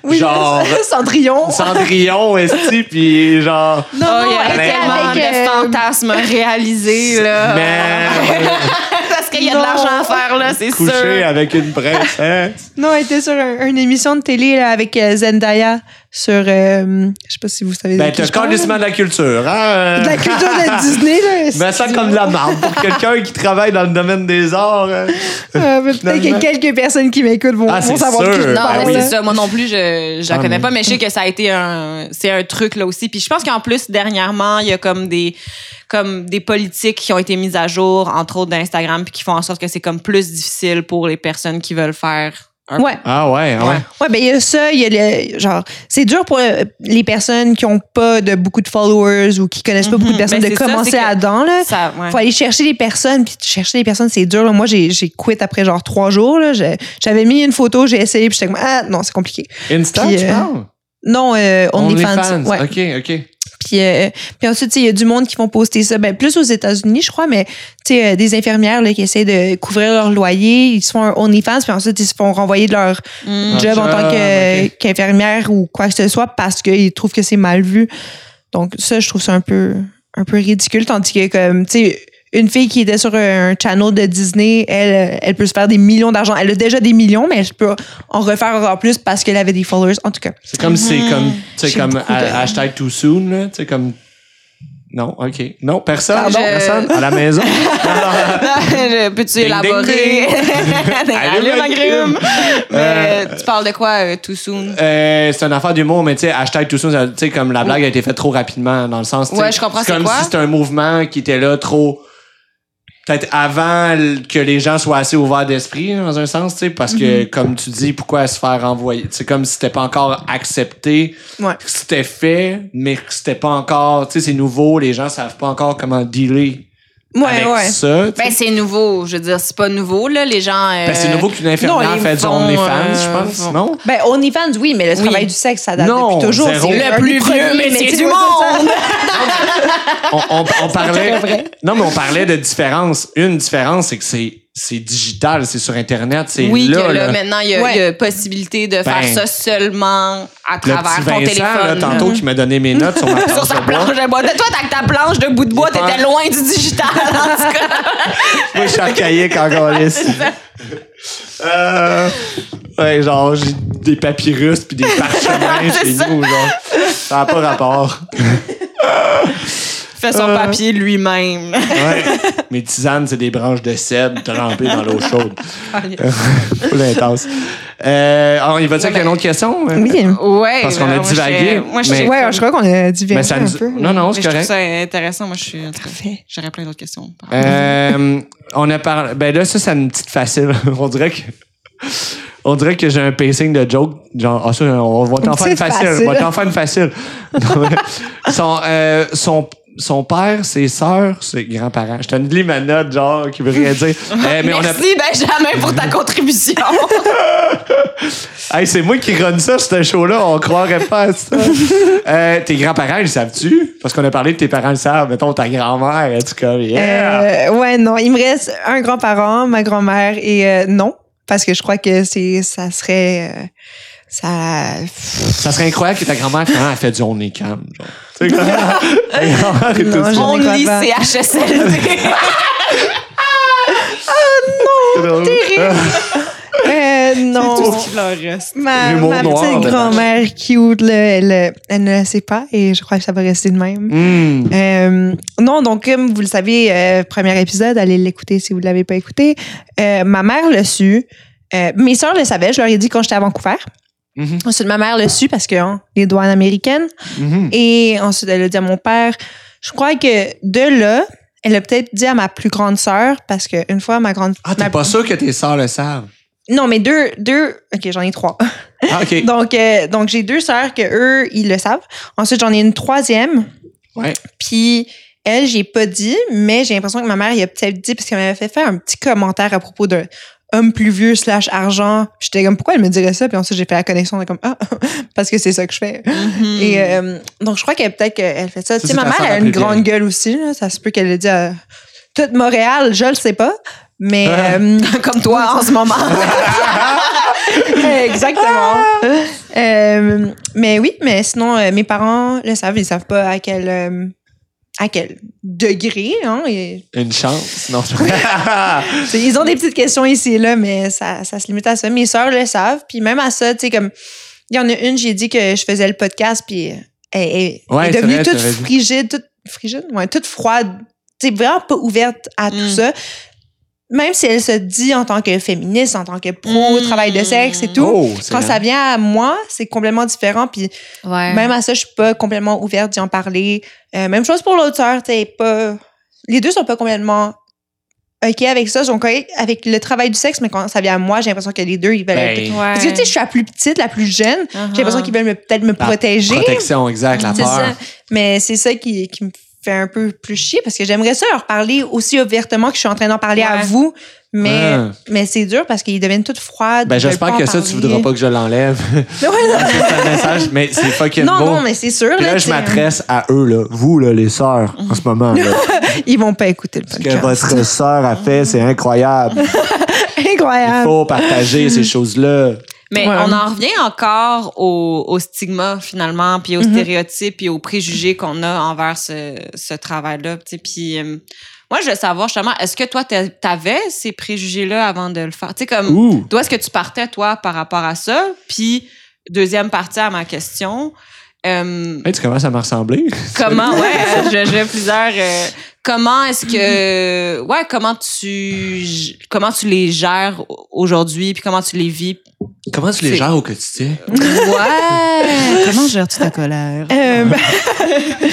oui, genre Cendrillon. Cendrillon, esti, puis genre. Non, Oh, il y non, a elle était tellement avec, de euh, fantasmes réalisés, là. Mais Parce qu'il y a de Non. l'argent à faire, là, c'est sûr. coucher avec une princesse. Non, elle était sur un- une émission de télé là, avec euh, Zendaya sur. euh, je sais pas si vous savez. de Ben, t'as carrément de la culture, hein? De la culture de Disney, là. Mais ça comme de la marde pour quelqu'un qui travaille dans le domaine des arts. hein. Euh, mais Peut-être que quelques personnes qui m'écoutent vont, Ah, vont savoir de qui je sûr. Non, parle. mais c'est ça. Moi non plus, je je la Ah, connais mais- pas, mais je sais que ça a été un c'est un truc là aussi. Puis je pense qu'en plus dernièrement, il y a comme des comme des politiques qui ont été mises à jour, entre autres d'Instagram, puis qui font en sorte que c'est comme plus difficile pour les personnes qui veulent faire. Un... Ouais. Ah ouais, ouais. Ouais, ben il y a ça, il y a le genre c'est dur pour euh, les personnes qui ont pas de beaucoup de followers ou qui connaissent pas beaucoup de Mhm. personnes Ben, de ça, commencer c'est que- à dedans là. Ça, ouais. Faut aller chercher les personnes, puis chercher les personnes, c'est dur. là. Moi, j'ai j'ai quitté après genre trois jours. là. J'avais mis une photo, j'ai essayé, puis j'étais comme, ah non, c'est compliqué. Insta, tu euh? Non, euh, OnlyFans. Ouais. OK, OK. Puis, euh, puis ensuite, tu sais, il y a du monde qui vont poster ça, ben, plus aux États-Unis, je crois, mais tu sais, euh, des infirmières là, qui essaient de couvrir leur loyer, ils se font un OnlyFans, puis ensuite, ils se font renvoyer de leur Mm. job en tant que- ok. qu'infirmière ou quoi que ce soit parce qu'ils trouvent que c'est mal vu. Donc, ça, je trouve ça un peu, un peu ridicule, tandis que, comme, tu sais, une fille qui était sur un channel de Disney, elle, elle peut se faire des millions d'argent. Elle a déjà des millions, mais elle peut en refaire encore plus parce qu'elle avait des followers. En tout cas, C'est comme c'est comme tu sais comme de- ha- hashtag too soon là, tu sais comme non, OK. Non, personne, Pardon? personne? À la maison? Je- Peux-tu Ding, élaborer? ding, Allume Allume la la grume. Mais Euh, tu parles de quoi, euh, too soon? Euh, c'est une affaire d'humour, mais tu sais, hashtag ça, ça, tu sais, comme la blague a été faite trop rapidement, dans le sens, tu sais, Ouais, je comprends, c'est comme quoi? si c'était un mouvement qui était là trop, peut-être avant que les gens soient assez ouverts d'esprit, hein, dans un sens, tu sais, parce que, Mm-hmm. comme tu dis, pourquoi se faire envoyer? C'est comme si c'était pas encore accepté, Ouais. que c'était fait, mais que c'était pas encore, tu sais, c'est nouveau, les gens savent pas encore comment dealer ouais, avec ouais. ça. tu sais. Ben, c'est nouveau. Je veux dire, c'est pas nouveau, là. Les gens. euh, Ben, c'est nouveau qu'une infirmière non, fait du font, OnlyFans, euh, je pense, font- non? Ben, OnlyFans, oui, mais le Oui. travail du sexe, ça date Non, depuis toujours. C'est Le plus vieux métier du monde. on, on, on parlait. vrai. Non, mais on parlait de différence. Une différence, c'est que c'est, c'est digital, c'est sur Internet, c'est Oui, là. que là, là. maintenant, il y, a- Ouais. y a possibilité de faire Ben, ça seulement à Le travers petit ton Vincent, téléphone. là, tantôt, qui m'a donné mes notes sur ma sur planche sa de bois. planche de bois. Toi, avec ta planche de bout de bois, t'étais loin du digital, en tout cas. Moi, je suis archaïque encore. Euh, ouais, genre, j'ai des papyrus puis des parchemins chez ça. nous, genre. Ça n'a pas rapport. Fait son Euh. papier lui-même. Ouais. Mes tisanes, c'est des branches de cèdre trempées dans l'eau chaude. Full intense. Euh, alors, il va dire qu'il y a une autre question? Oui. Ouais. Parce qu'on a moi, divagué, je- Moi, je mais- Ouais, je crois qu'on a Mais divergé ça un nous- peu. Non, non, c'est je trouve correct. ça intéressant. Moi, je suis. Parfait. J'aurais plein d'autres questions. Euh, on a parlé. Ben là, ça, c'est une petite facile. on dirait que. On dirait que j'ai un pacing de joke. Genre, ah, ça, on va t'en Une faire une facile. facile. On va t'en faire une facile. son, euh, son, son père, ses sœurs, ses grands-parents. Je te lis ma note, genre, qui veut rien dire. Euh, mais on a. Merci, Benjamin, pour ta contribution. Hey, c'est moi qui run ça, ce show-là. On croirait pas à ça. Euh, tes grands-parents, ils le savent-tu? Parce qu'on a parlé de tes parents le savent. Mettons, ta grand-mère, en tout cas. Yeah! Euh, ouais, non. Il me reste un grand-parent, ma grand-mère et euh, non. Parce que je crois que c'est ça serait. euh, ça. Ça serait incroyable que ta grand-mère, finalement, elle fait du only cam. Genre. Tu sais, quand- ta grand-mère est Non, aussi- je- On crois lit pas. CHSLD. Euh, non. qui leur reste. Ma, ma petite grand-mère cute, là, elle, euh, elle ne le sait pas et je crois que ça va rester de même. Hmm. Euh, non, donc comme vous le savez, euh, premier épisode, allez l'écouter si vous ne l'avez pas écouté. Euh, ma mère l'a su. Euh, mes sœurs le savaient, je leur ai dit quand j'étais à Vancouver. Mhm. Ensuite, ma mère l'a su parce que hein, les douanes américaines. Mhm. Et ensuite, elle a dit à mon père. Je crois que de là, elle a peut-être dit à ma plus grande sœur parce qu'une fois, ma grande. Ah, t'es ma- pas sûr que tes sœurs le savent? Non, mais deux, deux. Ok, j'en ai trois. Ah, OK. Donc, euh, donc j'ai deux sœurs que eux, ils le savent. Ensuite, j'en ai une troisième. Ouais. Puis elle, j'ai pas dit, mais j'ai l'impression que ma mère, il a peut-être dit parce qu'elle m'avait fait faire un petit commentaire à propos d'un homme plus vieux slash argent. J'étais comme pourquoi elle me dirait ça? Puis ensuite j'ai fait la connexion comme ah parce que c'est ça que je fais. Mm-hmm. Et euh, donc je crois qu'elle peut-être qu'elle fait ça. Tu sais, c'est ma mère sœur a une grande gueule aussi. Là. Ça se peut qu'elle le dit à toute Montréal. Je le sais pas, mais euh, Comme toi en ce moment. Exactement. Euh, mais oui, mais sinon, euh, mes parents le savent. Ils savent pas à quel, euh, à quel degré. Hein, et- Une chance. Non, ils ont des petites questions ici et là, mais ça, ça se limite à ça. Mes sœurs le savent. Puis même à ça, tu sais, comme. Il y en a une, j'ai dit que je faisais le podcast, puis elle, elle Ouais, est devenue vrai, toute frigide, toute frigide, ouais, toute froide. Tu sais, vraiment pas ouverte à tout Mm. ça. Même si elle se dit en tant que féministe, en tant que pro, Mm. travail de sexe et tout, Oh, quand ça vient à moi, c'est complètement différent. Puis Ouais. même à ça, je suis pas complètement ouverte d'y en parler. Euh, même chose pour tu sais, pas. Les deux sont pas complètement OK avec ça. Ils sont corrects avec le travail du sexe, mais quand ça vient à moi, j'ai l'impression que les deux, ils veulent. Ben, Ouais. Parce que tu sais, je suis la plus petite, la plus jeune. Uh-huh. J'ai l'impression qu'ils veulent me- peut-être me La protéger. Protection, exact, la peur. ça. Mais c'est ça qui, qui me fait un peu plus chier parce que j'aimerais ça leur parler aussi ouvertement que je suis en train d'en parler à vous. Mais, Ah. mais c'est dur parce qu'ils deviennent toutes froides. Ben, j'espère que ça, tu voudras pas que je l'enlève. Message, mais c'est fucking non, beau. non, mais c'est sûr. Puis là, tu je m'adresse à eux, là. Vous, là, les sœurs, en ce moment. Là. Ils vont pas écouter le Ce que podcast. votre sœur a fait, c'est incroyable. Il Incroyable. faut partager ces choses-là. Mais Ouais. on en revient encore au, au stigma finalement, puis aux Mhm. stéréotypes, puis aux préjugés qu'on a envers ce, ce travail-là. Puis euh, moi, je veux savoir justement, est-ce que toi, t'a- t'avais ces préjugés-là avant de le faire? Tu sais, comme, Ouh. d'où est-ce que tu partais, toi, par rapport à ça? Puis, deuxième partie à ma question, euh, Hey, tu commences à me ressembler. comment, ouais, euh, je- j'ai plusieurs. euh, comment est-ce que, ouais, comment tu, comment tu les gères aujourd'hui, puis comment tu les vis? Comment tu les gères au quotidien? Ouais. comment gères-tu ta colère? Euh, ben-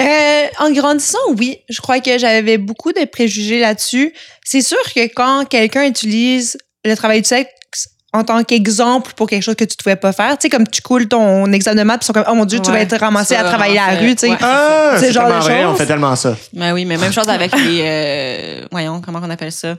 Euh, en grandissant, oui, je crois que j'avais beaucoup de préjugés là-dessus. C'est sûr que quand quelqu'un utilise le travail du sexe en tant qu'exemple pour quelque chose que tu ne pouvais pas faire, tu sais, comme tu coules ton examen de maths, puis ils sont comme, oh mon Dieu, tu vas être ramassé ça, à travailler à la rue, tu sais. ouais. Ah, C'est c'est genre de vrai, choses. on fait tellement ça. Ben oui, mais même chose avec les, euh, voyons, comment on appelle ça?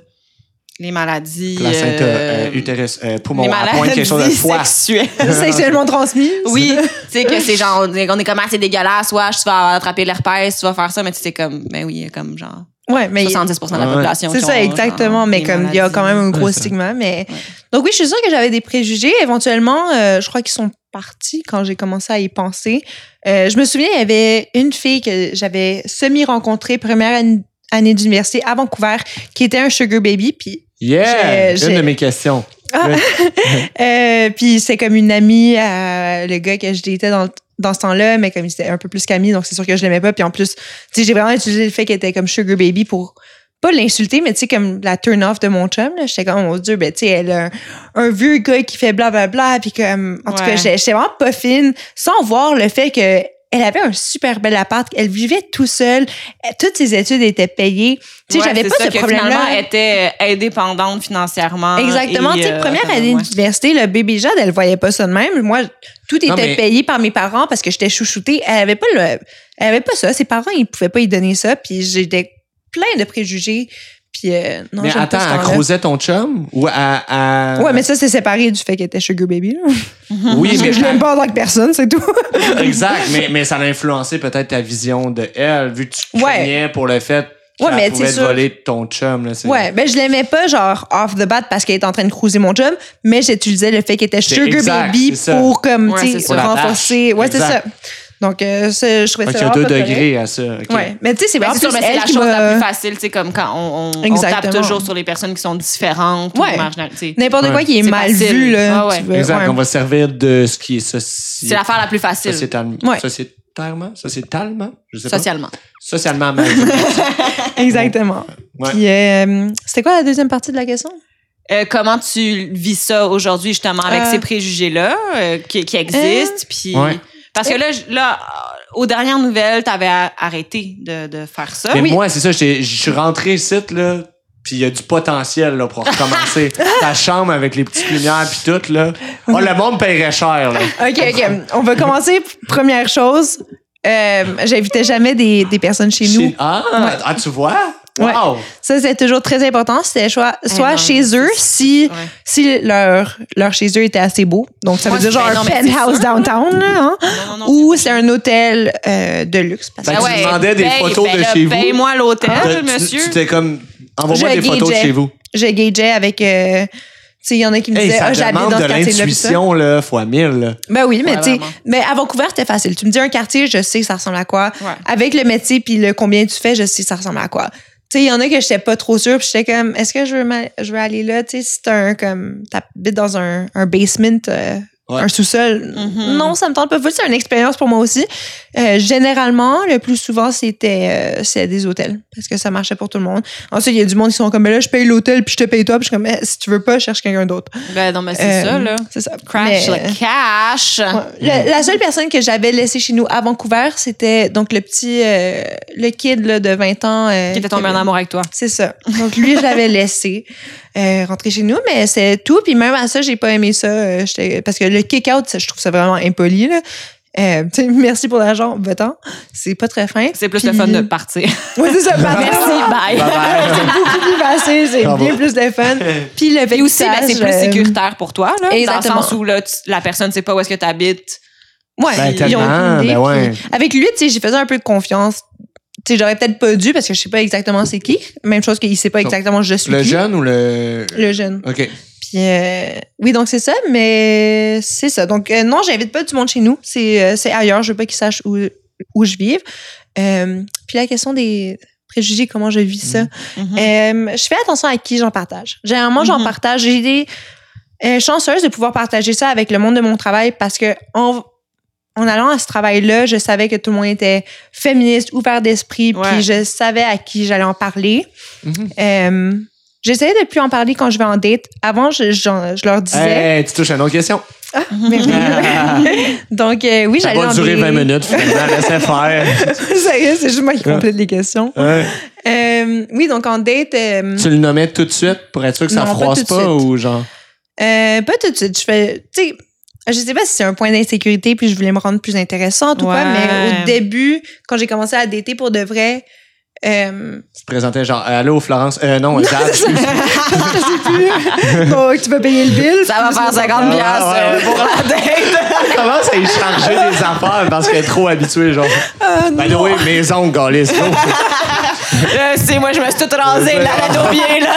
Les maladies. Placenta, euh, euh, utérus, euh, poumon, les à point maladies quelque chose de foie. sexuelles. Sexuellement transmis. Oui, tu sais que c'est genre, on est comme, ah, c'est dégueulasse, ouais, tu vas attraper l'herpès, tu vas faire ça, mais tu sais comme, ben oui, comme genre Ouais, mais 70% de la population. c'est ça, exactement. Mais comme il y a quand même un gros Ouais, stigma. Mais... Donc oui, je suis sûre que j'avais des préjugés. Éventuellement, euh, je crois qu'ils sont partis quand j'ai commencé à y penser. Euh, je me souviens, il y avait une fille que j'avais semi-rencontrée première année- année d'université à Vancouver qui était un sugar baby. Puis Yeah! J'ai- Une j'ai- de mes questions. Ah. Euh, puis c'est comme une amie à le gars que je datais dans, dans ce temps-là, mais comme il était un peu plus qu'ami, donc c'est sûr que je l'aimais pas. Puis en plus, tu sais, j'ai vraiment utilisé le fait qu'elle était comme sugar baby pour pas l'insulter, mais tu sais, comme la turn off de mon chum. là. J'étais comme, oh mon Dieu, ben tu sais, elle a un, un vieux gars qui fait blablabla. Puis comme, en tout cas, j'étais vraiment pas fine, sans voir le fait que elle avait un super bel appart, elle vivait tout seule, elle- toutes ses études étaient payées. Tu sais, Ouais, j'avais pas ça ce que problème-là. finalement, elle était euh, indépendante financièrement. Exactement. Tu sais, euh, première année ouais. d'université, le bébé Jade, elle voyait pas ça de même. Moi, tout était Non, mais- payé par mes parents parce que j'étais chouchoutée. Elle avait pas le, elle avait pas ça. Ses parents, ils pouvaient pas y donner ça. Puis j'étais plein de préjugés. Puis euh, non, mais attends, elle croisait ton chum? Ou à. à- Ouais, mais ça, c'est séparé du fait qu'elle était sugar baby. Là. Oui, Parce mais. que je l'aime pas en tant que personne, c'est tout. Exact, mais, mais ça a influencé peut-être ta vision de elle, vu que tu Ouais. craignais pour le fait qu'elle Ouais, mais pouvait c'est te sûr. voler ton chum. Là, c'est- Ouais, ben je l'aimais pas genre off the bat parce qu'elle était en train de cruiser mon chum, mais j'utilisais le fait qu'elle était sugar exact, baby pour comme Ouais, tu sais renforcer. Ouais, c'est ça. Donc euh, ça, je trouvais Fait ça qu'il y a deux degrés à ça. ok. Ouais, mais tu sais c'est vraiment sûr, plus mais c'est la chose la plus facile, tu sais, comme quand on, on, on tape toujours sur les personnes qui sont différentes Ouais. ou marginales. tu sais. N'importe Ouais. quoi qui est, mal facile. vu, là. Ah ouais. tu veux- Exact, ouais. on va se servir de ce qui est. C'est l'affaire la plus facile, sociétalement? Sociétalement? Je sais pas. socialement. Socialement mal vu. Exactement. Ouais. Puis, euh, c'était quoi la deuxième partie de la question? Euh, comment tu vis ça aujourd'hui, justement, avec Euh. ces préjugés-là euh, qui, qui existent? Puis, Ouais. Parce que là, là, euh, aux dernières nouvelles, tu avais arrêté de, de faire ça. Mais Oui. moi, c'est ça, je suis rentré ici, là, puis il y a du potentiel là, pour recommencer. Ta chambre avec les petites lumières puis tout, là. Oh, le monde paierait cher, là. OK, OK. On va commencer. Première chose, euh, j'invitais jamais des, des personnes chez nous. Ah, ah, tu vois? Ouais. Wow! Ça, c'est toujours très important. C'était soit, soit non, chez eux, si, Ouais. si leur, leur chez eux était assez beau. Donc, ça veut Ouais, dire genre ben un penthouse downtown, là, hein? Non, non, non, Ou c'est un hôtel euh, de luxe. Parce Fait que tu demandais des paye- photos de ben chez vous. Paye-moi l'hôtel, tu- monsieur. Tu t'es comme. Envoie-moi des photos de chez vous. je gageais avec. euh, tu sais, il y en a qui me Hey, disaient, ça ah, j'habite dans ce quartier-là. l'intuition, là, fois mille. là. Ben oui, mais Ouais, tu sais, vraiment. mais à Vancouver, c'était facile. Tu me dis un quartier, je sais ça ressemble à quoi. Ouais. Avec le métier puis le combien tu fais, je sais ça ressemble à quoi. Tu sais, il y en a que j'étais pas trop sûre, puis j'étais comme, est-ce que je veux, je veux aller là? Tu sais, si t'as un, comme, t'habites dans un, un basement, euh, Ouais. un sous-sol, Mhm. non, ça me tente pas. C'est une expérience pour moi aussi. Euh, généralement, le plus souvent, c'était euh, des hôtels, parce que ça marchait pour tout le monde. Ensuite, il y a du monde qui sont comme, ben là, je paye l'hôtel, puis je te paye toi, puis je suis comme, Eh, si tu veux pas, cherche quelqu'un d'autre. Ben non, mais c'est Euh, ça, là. C'est ça. Crash Mais- le cash. Ouais. La, la seule personne que j'avais laissée chez nous à Vancouver, c'était donc le petit, euh, le kid là, de 20 ans. euh, Qui était tombé en amour avec toi. C'est ça. Donc lui, je l'avais laissé euh, rentrer chez nous, mais c'est tout. Puis même à ça, j'ai pas aimé ça. euh, parce que le kick-out, je trouve ça vraiment impoli. Là. Euh, tu sais, merci pour l'argent, va-t'en. C'est pas très fin. C'est plus Puis- le fun de partir. Ouais, c'est ça. Merci, bye. c'est beaucoup plus facile, c'est bien plus de fun. Puis le Et aussi, ben, c'est plus euh, sécuritaire pour toi, là. Exactement. Dans le sens où là, tu- la personne ne sait pas où est-ce que tu habites. Ouais, Ben, ils ont idée. ben ouais. Puis Avec lui, tu sais, j'ai fait un peu de confiance. Tu sais, j'aurais peut-être pas dû parce que je sais pas exactement c'est qui. Même chose qu'il sait pas exactement je suis Le qui. jeune ou le. Le jeune. OK. Puis euh, oui, donc c'est ça, mais c'est ça. Donc euh, non, j'invite pas du monde chez nous. C'est euh, c'est ailleurs. Je veux pas qu'ils sachent où, où je vive. Euh, puis la question des préjugés, comment je vis ça. Mhm. Euh, je fais attention à qui j'en partage. Généralement, j'en Mhm. partage. J'ai été euh, chanceuse de pouvoir partager ça avec le monde de mon travail parce que en, en allant à ce travail-là, je savais que tout le monde était féministe, ouvert d'esprit, Ouais. puis je savais à qui j'allais en parler. Mhm. Euh, J'essayais de plus en parler quand je vais en date. Avant, je, leur disais. Hey, tu touches à une autre question. Merci. Donc, euh, oui, Ça j'allais va dans durer des... 20 minutes, finalement. Laissez faire. Sérieux, c'est juste moi qui complète les questions. Ouais. Euh, oui, donc en date, euh, Tu le nommais tout de suite pour être sûr que ça Non, pas froisse pas, suite. ou genre? Euh, pas tout de suite. Je fais, tu sais, je sais pas si c'est un point d'insécurité puis je voulais me rendre plus intéressante ou quoi, mais au début, quand j'ai commencé à dater pour de vrai, euh, Tu te présentais genre Allô, Florence. Euh, non, Jade. je sais plus. Donc, tu vas payer le bill? Ça va faire 50 Ah, piastres ouais, euh, ouais. pour la date. Elle commence à y charger des affaires parce qu'elle est trop habituée, genre? By the way, maison, galis. C'est moi, je me suis toute rasée, la tête au pied, là.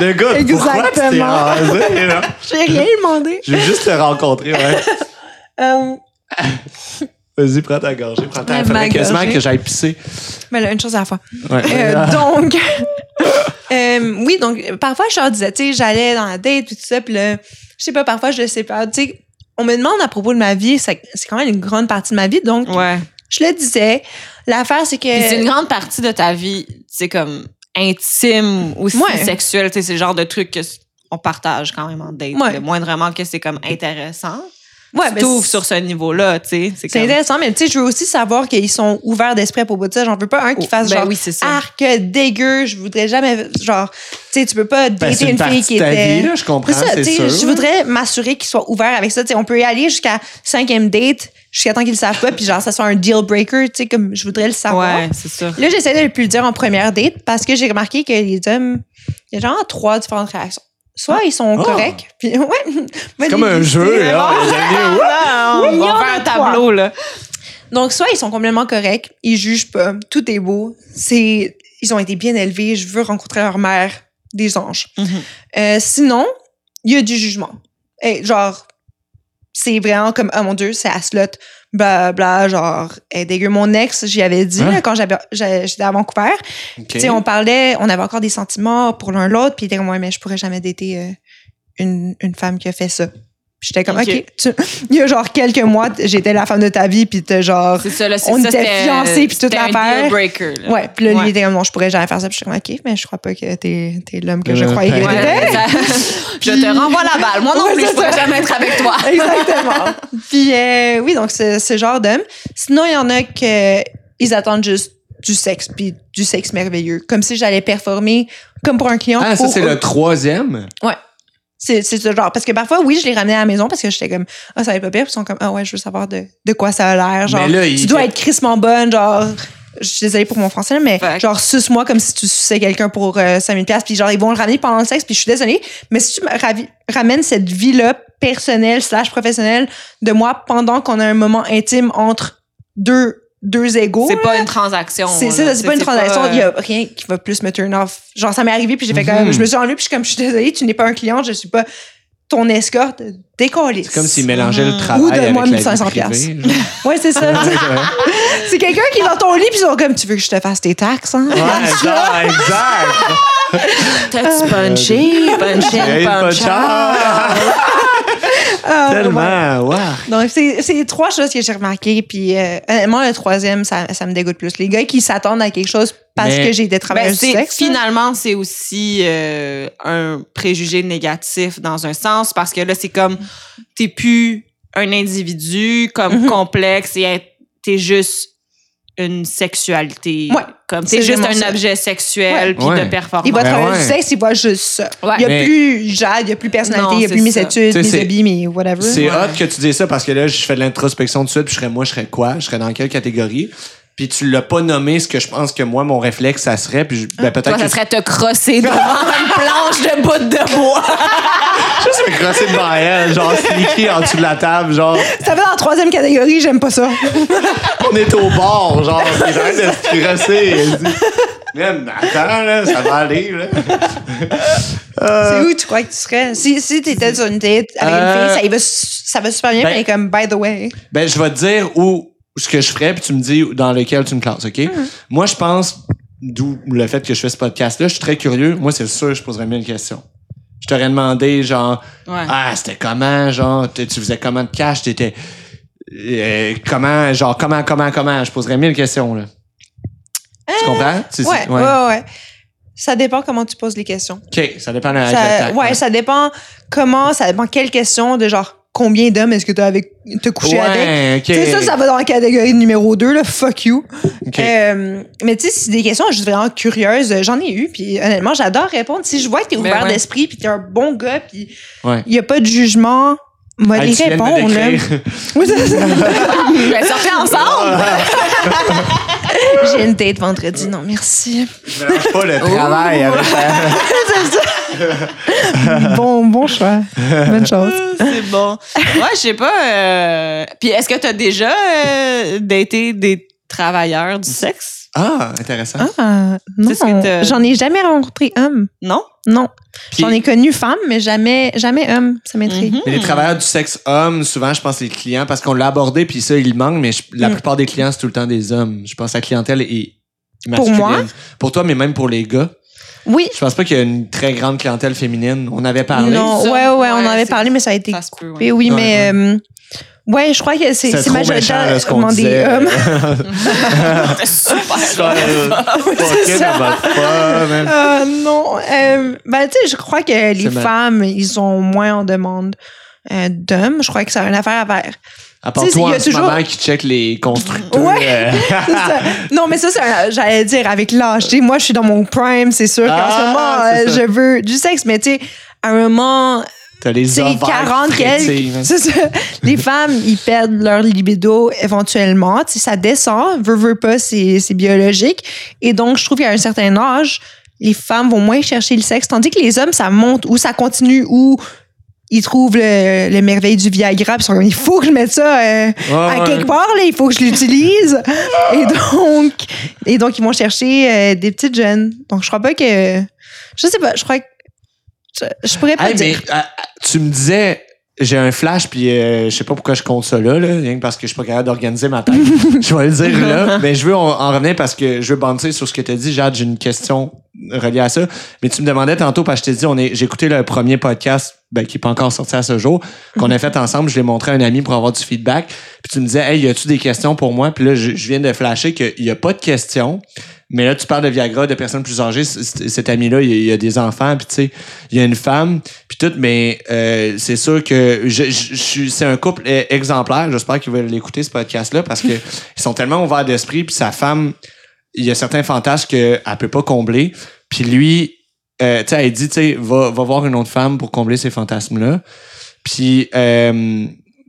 Le gars, pourquoi tu t'es Exactement. rasé, là? J'ai rien demandé. Je vais juste te rencontrer, ouais. Euh, Vas-y, prends ta gorgée. Prends ta faudrait quasiment que j'aille pisser. mais là, une chose à la fois. Ouais. Euh, donc, euh, oui, donc, parfois, je leur disais, tu sais, j'allais dans la date, puis tout ça, puis là, je sais pas, parfois, je le sais pas. Tu sais, on me demande à propos de ma vie, c'est quand même une grande partie de ma vie, donc, Ouais. Je le disais. L'affaire, c'est que. C'est une grande partie de ta vie, c'est comme intime, aussi Ouais. sexuelle. C'est le genre de truc que s- on partage quand même en date. Ouais. Le moindrement que c'est comme intéressant. Ouais, tu ben, t'ouvres c'est- sur ce niveau-là, tu sais. C'est C'est comme... intéressant, mais tu sais, je veux aussi savoir qu'ils sont ouverts d'esprit à propos de ça. J'en veux pas un qui Oh, fasse ben genre oui, c'est ça. arc dégueu. Je voudrais jamais genre tu sais, tu peux pas Ben, dater une une fille qui était vie, là, je comprends, C'est ça, je voudrais m'assurer qu'ils soient ouverts avec ça, tu sais, on peut y aller jusqu'à cinquième date, jusqu'à temps qu'ils le savent pas puis genre ça soit un deal breaker, tu sais comme je voudrais le savoir. Ouais, c'est ça. Là, j'essaie de ne plus le dire en première date parce que j'ai remarqué que les hommes, il y a genre trois différentes réactions. Soit ils sont Oh. corrects, puis ouais. C'est comme un jeu, là. on Oui, il y en va faire un tableau, là. Donc, soit ils sont complètement corrects, ils jugent pas, tout est beau, c'est, ils ont été bien élevés, je veux rencontrer leur mère, des anges. Mhm. Euh, sinon, il y a du jugement. Et genre, c'est vraiment comme, oh mon Dieu, c'est à slot, bla bla, genre, elle est dégueu. Mon ex, j'y avais dit, Hein? là, quand j'avais, j'étais à Vancouver, OK. tu sais, on parlait, on avait encore des sentiments pour l'un l'autre, puis il était comme, ouais, mais je pourrais jamais dater euh, une, une femme qui a fait ça. Puis j'étais comme, Ok. Tu- il y a genre quelques mois, j'étais la femme de ta vie, puis t'as genre. C'est ça, là. c'est On ça, était fiancés, puis toute l'affaire. deal breaker, là. Ouais, puis là, lui, Ouais. il était comme, non, je pourrais jamais faire ça. Puis je suis comme, OK, mais je crois pas que t'es, t'es l'homme que je Euh, croyais que t'étais. Je te renvoie la balle. Moi non Ouais, plus, je pourrais ça. jamais être avec toi. Exactement. puis euh, oui, donc c'est ce genre d'homme. Sinon, il y en a que ils attendent juste du sexe, puis du sexe merveilleux. Comme si j'allais performer comme pour un client. Ah, ça, pour c'est eux. le troisième? Ouais. C'est, c'est ce genre. Parce que parfois, oui, je les ramenais à la maison parce que j'étais comme, ah, ça va être pas pire. Puis ils sont comme, ah ouais, je veux savoir de, de quoi ça a l'air. Genre, là, tu dois fait- être crissement bonne. Genre, je suis désolée pour mon français, mais genre, suce-moi comme si tu suçais quelqu'un pour euh, 5000 pièces Puis genre, ils vont le ramener pendant le sexe. Puis je suis désolée. Mais si tu me ramènes cette vie-là personnelle slash professionnelle de moi pendant qu'on a un moment intime entre deux, deux égaux. C'est pas une transaction. c'est là. c'est- pas une transaction. Il y euh, a rien qui va plus me turn off. Genre, ça m'est arrivé, puis j'ai fait Mhm. quand même. Je me suis enlevée, puis je suis comme, je suis désolée, tu n'es pas un client, je suis pas ton escorte. Décollé. C'est comme s'ils mélangeaient le Mhm. travail Ou la vie 1500 privée, Ouais, c'est ça. c'est quelqu'un qui est dans ton lit, puis ils sont comme, tu veux que je te fasse tes taxes, hein? Ouais, exact. T'as-tu punché? De punché. Ah, ouais. Tellement, wow. Donc, c'est c'est trois choses que j'ai remarquées. Puis, euh, honnêtement, le troisième, ça, ça me dégoûte plus. Les gars qui s'attendent à quelque chose parce Mais- que j'ai été Ben, travailleuse du c'est- sexe. finalement, c'est aussi euh, un préjugé négatif dans un sens parce que là, c'est comme t'es plus un individu comme Mhm. complexe et t'es juste une sexualité Ouais. Comme, C'est juste un ça. objet sexuel puis Ouais. de performance. Il va Ben travailler ouais. du sexe, il voit juste ça. Ouais. Il n'y a Mais- plus Jade, il n'y a plus personnalité, Non, il n'y a plus mes ça. études, mes c'est- habits, mes whatever. C'est Ouais. hot que tu dis ça parce que là, je fais de l'introspection tout de suite, puis je serais moi, je serais quoi? Je serais dans quelle catégorie? Puis tu l'as pas nommé ce que je pense que moi, mon réflexe, ça serait. Puis ben, peut-être Toi, que ça serait te crosser devant une planche de bout de bois. juste me crosser devant elle, genre sneaky en dessous de la table, genre Ça va dans la troisième catégorie, j'aime pas ça. on est au bord, genre, puis j'arrête de se crosser. Elle dit, Man, attends, là, ça va aller, là. C'est où tu crois que tu serais? Si, si t'étais sur une date avec Euh, une fille, ça, va, ça va super bien, ben- mais comme, by the way. Ben, je vais te dire où ce que je ferais, puis tu me dis dans lequel tu me classes, OK? Moi, je pense, d'où le fait que je fais ce podcast-là, je suis très curieux. Moi, c'est sûr, je poserais mille questions. Je t'aurais demandé, genre, Ouais. ah, c'était comment, genre, tu faisais comment de cash, t'étais. euh, comment, genre, comment, comment, comment? Je poserais mille questions, là. Tu comprends? C'est- Ouais, ouais, ouais, ouais. Ça dépend comment tu poses les questions. OK, ça dépend de la Ça, ouais, ça dépend comment, ça dépend quelle question de genre combien d'hommes est-ce que t'as avec te couché avec? Ouais, OK. Tu sais, ça, ça va dans la catégorie numéro 2, là, fuck you. Euh, mais tu sais, c'est des questions juste vraiment curieuses. J'en ai eu, puis honnêtement, j'adore répondre. Si je vois que t'es Ben ouvert ouais. d'esprit, puis t'es un bon gars, puis Ouais. il y a pas de jugement, moi, Hey, les tu répondre, là. Oui, c'est ça. Ben, sortez ensemble! J'ai une date vendredi, non, merci. Je mélange pas le travail avec bon, bon choix. Bonne chose. C'est bon. Ouais, je sais pas. euh, Puis est-ce que tu as déjà euh, daté des travailleurs du sexe? Ah, intéressant. Ah, non. J'en ai jamais rencontré homme. Non? Non. Puis- J'en ai connu femme, mais jamais, jamais homme. Ça m'intrigue. Mhm. Mais les travailleurs du sexe homme, souvent, je pense que les clients, parce qu'on l'a abordé, puis ça, il manque, mais je- la Mm. plupart des clients, c'est tout le temps des hommes. Je pense que la clientèle est Pour masculine. moi? Pour toi, mais même pour les gars. Oui. Je pense pas qu'il y a une très grande clientèle féminine. On avait parlé. Non, ça. ouais, ouais, on en avait parlé, mais ça a été Ça coupé. Oui, Ouais, mais euh, ouais, je crois que c'est C'est là, ce qu'on majoritairement des hommes. Super. C'est ça. Ah, non. Euh, ben, tu sais, je crois que les femmes, ils sont moins en demande euh, d'hommes. Je crois que ça a une affaire à faire. À part toi, il y en a ce toujours- moment, qui check les constructeurs. Ouais. euh, ça. Non, mais ça, c'est un- j'allais dire avec l'âge. Moi, je suis dans mon prime, c'est sûr qu'en Ah, ce moment, c'est euh, je veux du sexe, mais tu sais, à un moment, T'as les c'est ovaires 40 qui quelques. C'est ça. Les femmes, ils perdent leur libido éventuellement. Tu sais, ça descend. Veut, veut pas, c'est c'est biologique. Et donc, je trouve qu'à un certain âge, les femmes vont moins chercher le sexe, tandis que les hommes, ça monte ou ça continue ou ils trouvent le, le merveille du Viagra puis ils sont comme, il faut que je mette ça euh, à ouais. quelque part, là, il faut que je l'utilise. et donc, et donc, ils vont chercher euh, des petites jeunes. Donc, je crois pas que. Je sais pas, je crois que. Je, je pourrais pas Hey, mais dire. ah, ah, tu me disais, j'ai un flash, puis euh, je sais pas pourquoi je compte ça là, là, rien que parce que je suis pas capable d'organiser ma tête. je vais le dire là. Mais je veux en, en revenir parce que je veux banter sur ce que tu as dit. Jade, j'ai une question reliée à ça. Mais tu me demandais tantôt, parce que je t'ai dit, on est, j'ai écouté le premier podcast ben, qui n'est pas encore sorti à ce jour, qu'on a fait ensemble. Je l'ai montré à un ami pour avoir du feedback. Puis tu me disais, hey, y a-tu des questions pour moi? Puis là, je, je viens de flasher qu'il y a pas de questions. Mais là, tu parles de Viagra, de personnes plus âgées. Cet ami-là, il y a- il y a des enfants, puis tu sais, il y a une femme, puis tout, mais euh, c'est sûr que je, je- c'est un couple euh, exemplaire. J'espère qu'ils veulent l'écouter, ce podcast-là, parce que ils sont tellement ouverts d'esprit, puis sa femme, il y a certains fantasmes qu'elle peut pas combler. Puis lui, euh, tu sais, elle dit, tu sais, va, va voir une autre femme pour combler ces fantasmes-là. Puis, euh,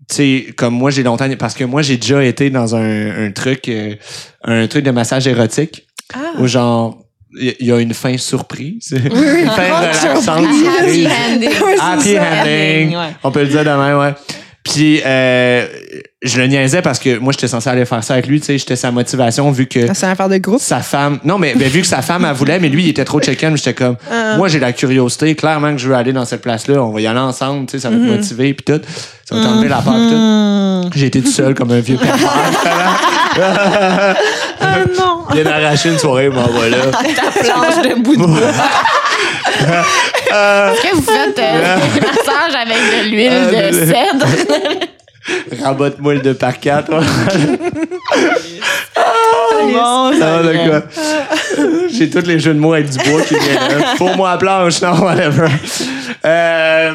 tu sais, comme moi, j'ai longtemps... Parce que moi, j'ai déjà été dans un, un truc euh, un truc de massage érotique Ah. où genre il y, y a une fin surprise. oui, une fin relaxante surprise. Ouais, c'est Happy ending. Ouais. On peut le dire demain, ouais. Puis euh, je le niaisais parce que moi j'étais censé aller faire ça avec lui, tu sais, j'étais sa motivation vu que Ah, C'est une affaire de groupe? sa femme non mais ben, vu que sa femme elle voulait mais lui il était trop check-in, j'étais comme Ah. moi j'ai la curiosité, clairement que je veux aller dans cette place-là, on va y aller ensemble, tu sais, ça va te Mhm. motiver puis tout. Ça va t'enlever la peur puis tout. J'ai été tout seul comme un vieux père. Ah non! Il vient d'arracher une soirée, moi voilà. Ta planche de bout de bois. Est-ce que vous faites euh, des massages avec de l'huile Euh, de cèdre? Rabote-moi de par quatre. ouais. Bon? J'ai tous les jeux de mots avec du bois qui viennent. là. Faut-moi la planche, non, whatever. Euh,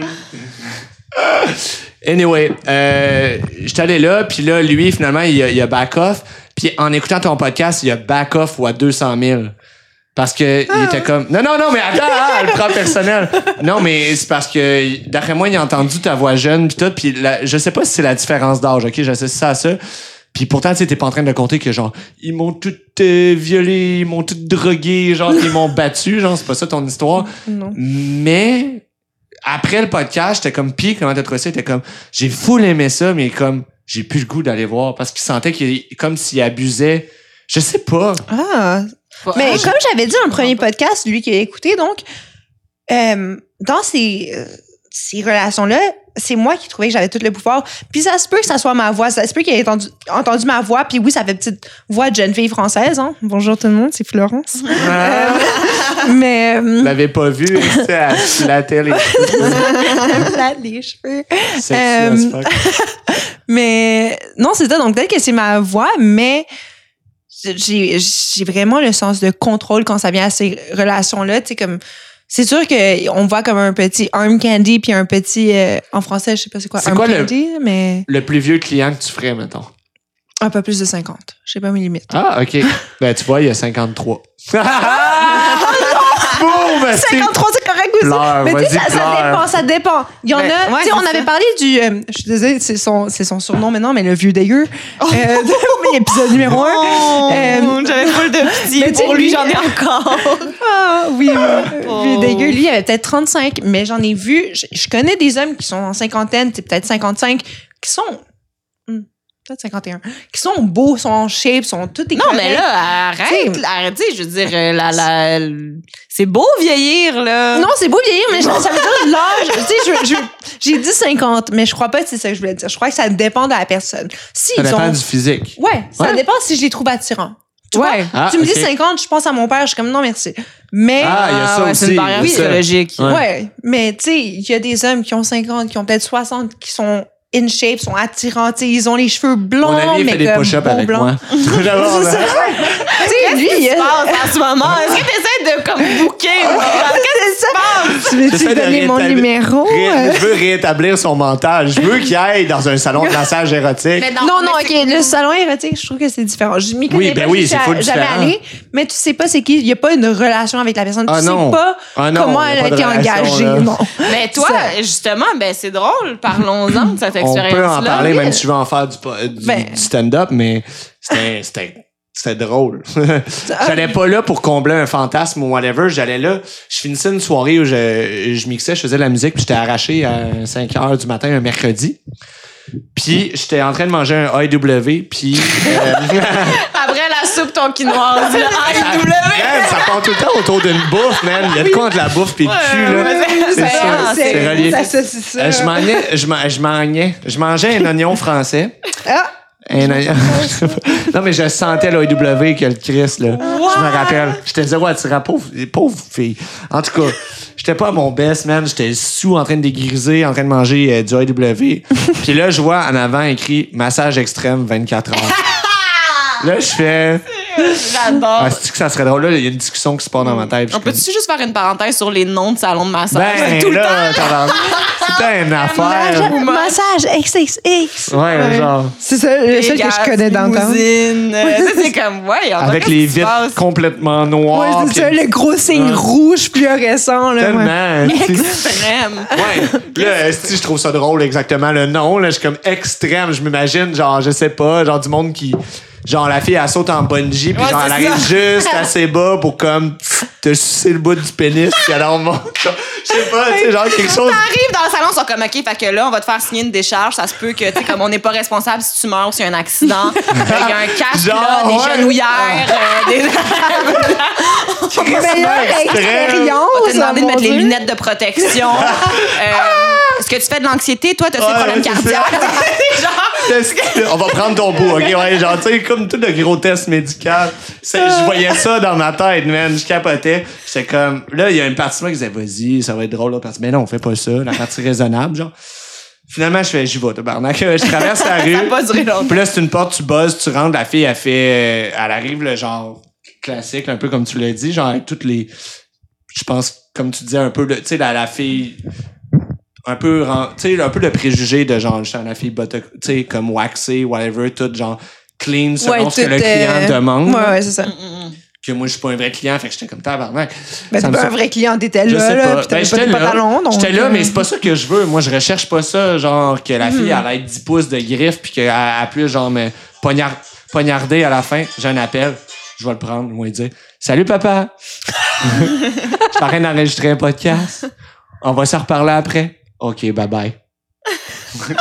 Anyway, euh, j'étais allé là, puis là, lui, finalement, il a, il a back off. Puis en écoutant ton podcast, il y a back off ou à 200 000. Parce que il était comme non non non mais attends ah, le prend personnel non mais c'est parce que d'après moi il a entendu ta voix jeune puis tout puis la- je sais pas si c'est la différence d'âge ok j'associe ça à ça puis pourtant tu sais t'es pas en train de compter que genre ils m'ont tout euh, violé ils m'ont tout drogué genre ils m'ont battu genre c'est pas ça ton histoire Non. mais après le podcast, j'étais comme pis comment t'as trouvé ça? T'es comme j'ai full aimé ça, mais comme j'ai plus le goût d'aller voir parce qu'il sentait qu'il comme s'il abusait. Je sais pas. Ah. Mais comme j'avais dit dans le premier podcast, lui qui a écouté, donc, euh, dans ces, euh, ces relations-là, c'est moi qui trouvais que j'avais tout le pouvoir. Puis ça se peut que ça soit ma voix. Ça se peut qu'il ait entendu, entendu ma voix. Puis oui, ça fait petite voix de jeune fille française. Hein? Bonjour tout le monde, c'est Florence. Ah, Mais... euh, l'avez pas vu, à la télé. là, les cheveux. Euh. Mais non, c'est ça. Donc peut-être que c'est ma voix, mais j'ai j'ai vraiment le sens de contrôle quand ça vient à ces relations-là. Tu sais, comme c'est sûr que on voit comme un petit arm candy puis un petit euh, en français, je sais pas c'est quoi C'est arm quoi le- candy, mais Le plus vieux client que tu ferais, mettons? un peu plus de 50. Je sais pas mes limites. Ah, OK. ben, tu vois, il y a 53. Boum! c'est- 53, c'est correct aussi. Pleure, mais tu sais, ça, ça dépend, ça dépend. Il y en Ben, a, ouais, tu sais, on c'est avait ça. parlé du, euh, je suis désolée, c'est son, son surnom maintenant, mais le vieux dégueu, Oh. euh, de l'épisode numéro 1. Oh, J'avais full de pitié mais pour lui, lui- j'en ai encore. Ah oui, euh, Oh. vieux dégueu. Lui, il avait peut-être 35, mais j'en ai vu. Je, je connais des hommes qui sont en cinquantaine, c'est peut-être 55, qui sont. Peut-être 51. Qui sont beaux, sont en shape, sont tout Non, mais là, arrête, T'sais- arrêtez, je veux dire, euh, la, la, c'est beau vieillir, là. Non, c'est beau vieillir, mais je- ça veut dire l'âge. Tu sais, je- je- j'ai dit 50, mais je crois pas que c'est ça que je voulais dire. Je crois que ça dépend de la personne. Si Ça ils dépend ont- du physique. Ouais, ça Ouais. dépend si je les trouve attirants. Tu Ouais. vois? Ah, tu me dis ok. 50, je pense à mon père, je suis comme non, merci. Mais. Ah, il y a ça ouais, aussi. C'est une barrière psychologique. Ouais. Ouais, mais tu sais, il y a des hommes qui ont 50, qui ont peut-être 60, qui sont in shape, sont attirants, ils ont les cheveux blonds, Mon ami mais fait des push-ups avec blanc. moi. Tu Qu'est-ce qui se a- passe en ce moment? Est-ce que tu essaies de comme bouquer? C'est ça. Tu veux-tu J'essaie lui de donner mon numéro? Euh, Je veux rétablir son mental. Je veux qu'il aille dans un salon de massage érotique. Non, non, ok, le salon érotique, je trouve que c'est différent. Je m'y connais Oui, ben pas, oui, c'est full jamais allée, mais tu sais pas c'est qui, il y a pas une relation avec la personne, Ah tu non. sais pas Ah comment elle a été engagée. Mais toi, justement, ben c'est drôle. Parlons-en de cette On expérience-là. peut en parler, même si je veux en faire du, Ben. du stand-up, mais c'était, c'était, drôle. J'allais pas là pour combler un fantasme ou whatever. J'allais là, je finissais une soirée où je, je mixais, je faisais de la musique, puis j'étais arraché à 5 heures du matin un mercredi. Puis j'étais en train de manger un AEW, puis... euh, Après la soupe ton quinoise, le. Man, ça part tout le temps autour d'une bouffe, man. Il y a de quoi entre la bouffe et le cul, là. C'est relié. Ça, ça. Euh, je mangeais, je mangeais un oignon français. Ah. Un non, mais je sentais l'OW que le Christ, là. Je me rappelle. J'étais zéro attirant. Pauvre, pauvre fille. En tout cas, j'étais pas à mon best, man. J'étais sous en train de dégriser, en train de manger euh, du AW. Puis là, je vois en avant écrit massage extrême 24 heures. Là, je fais. J'adore. Ah, c'est que ça serait drôle? Là, il y a une discussion qui se passe dans ma tête. On peut-tu juste faire une parenthèse sur les noms de salons de massage? Ben, tout le temps. C'était une affaire. Massage XXX. Ouais, genre. C'est ça, le seul que je connais d'entendre. c'est comme, ouais, Avec les vitres complètement Ouais, noires. c'est puis ça, le gros signe Ouais. rouge fluorescent. Là, ouais. Tellement. extrême. Ouais. Là, si je trouve ça drôle exactement le nom, là, je suis comme extrême. Je m'imagine, genre, je sais pas, genre du monde qui. Genre, la fille, elle saute en bungee, puis Ouais, genre, elle arrive juste assez bas pour comme te sucer le bout du pénis, puis elle en monte. Genre, Je sais pas, tu sais, genre quelque chose. T'arrives dans le salon, ils sont comme, OK, fait que là, on va te faire signer une décharge. Ça se peut que, tu sais, comme on n'est pas responsable si tu meurs ou s'il y a un accident. Il y a un casque, Genre, là, des ouais. genouillères, euh, des... Meilleure On expérience. t'a demandé de mettre les lunettes de protection. Euh, Est-ce que tu fais de l'anxiété? Toi, t'as Ouais, des problèmes cardiaques. Genre, On va prendre ton bout, ok? Ouais, genre, tu sais, comme tout le gros test médical. Je voyais ça dans ma tête, man. Je capotais. J'étais comme, là, il y a une partie de moi qui disait, vas-y, ça va être drôle, là. Partie, mais non, on fait pas ça. La partie raisonnable, genre. Finalement, je fais, j'y vais, tabarnak. Je traverse la rue. ça n'a pas duré longtemps. Puis là, c'est une porte, tu buzzes, tu rentres, la fille, elle fait. Elle arrive, le genre classique, un peu comme tu l'as dit, genre avec toutes les. Je pense, comme tu disais, un peu, le- tu sais, la, la fille. Un peu, ren- tu sais, un peu le préjugé de genre, justement, la fille, tu sais, comme waxée, whatever, tout, genre, clean selon Ouais, ce que le client euh, demande. Ouais, ouais, c'est ça. Que moi, je suis pas un vrai client, fait que j'étais comme tabarnak. Ben, t'es pas un vrai client, t'étais Je là, là, Ben, j'étais là. J'étais là, euh, mais c'est pas ça que je veux. Moi, je recherche pas ça, genre que la fille elle ait 10 pouces de griffe puis qu'elle elle puisse genre me poignard- poignarder à la fin. J'ai un appel. Je vais le prendre. Moi, dire Salut papa. Je suis en train d'enregistrer un podcast. On va se reparler après. OK, bye bye.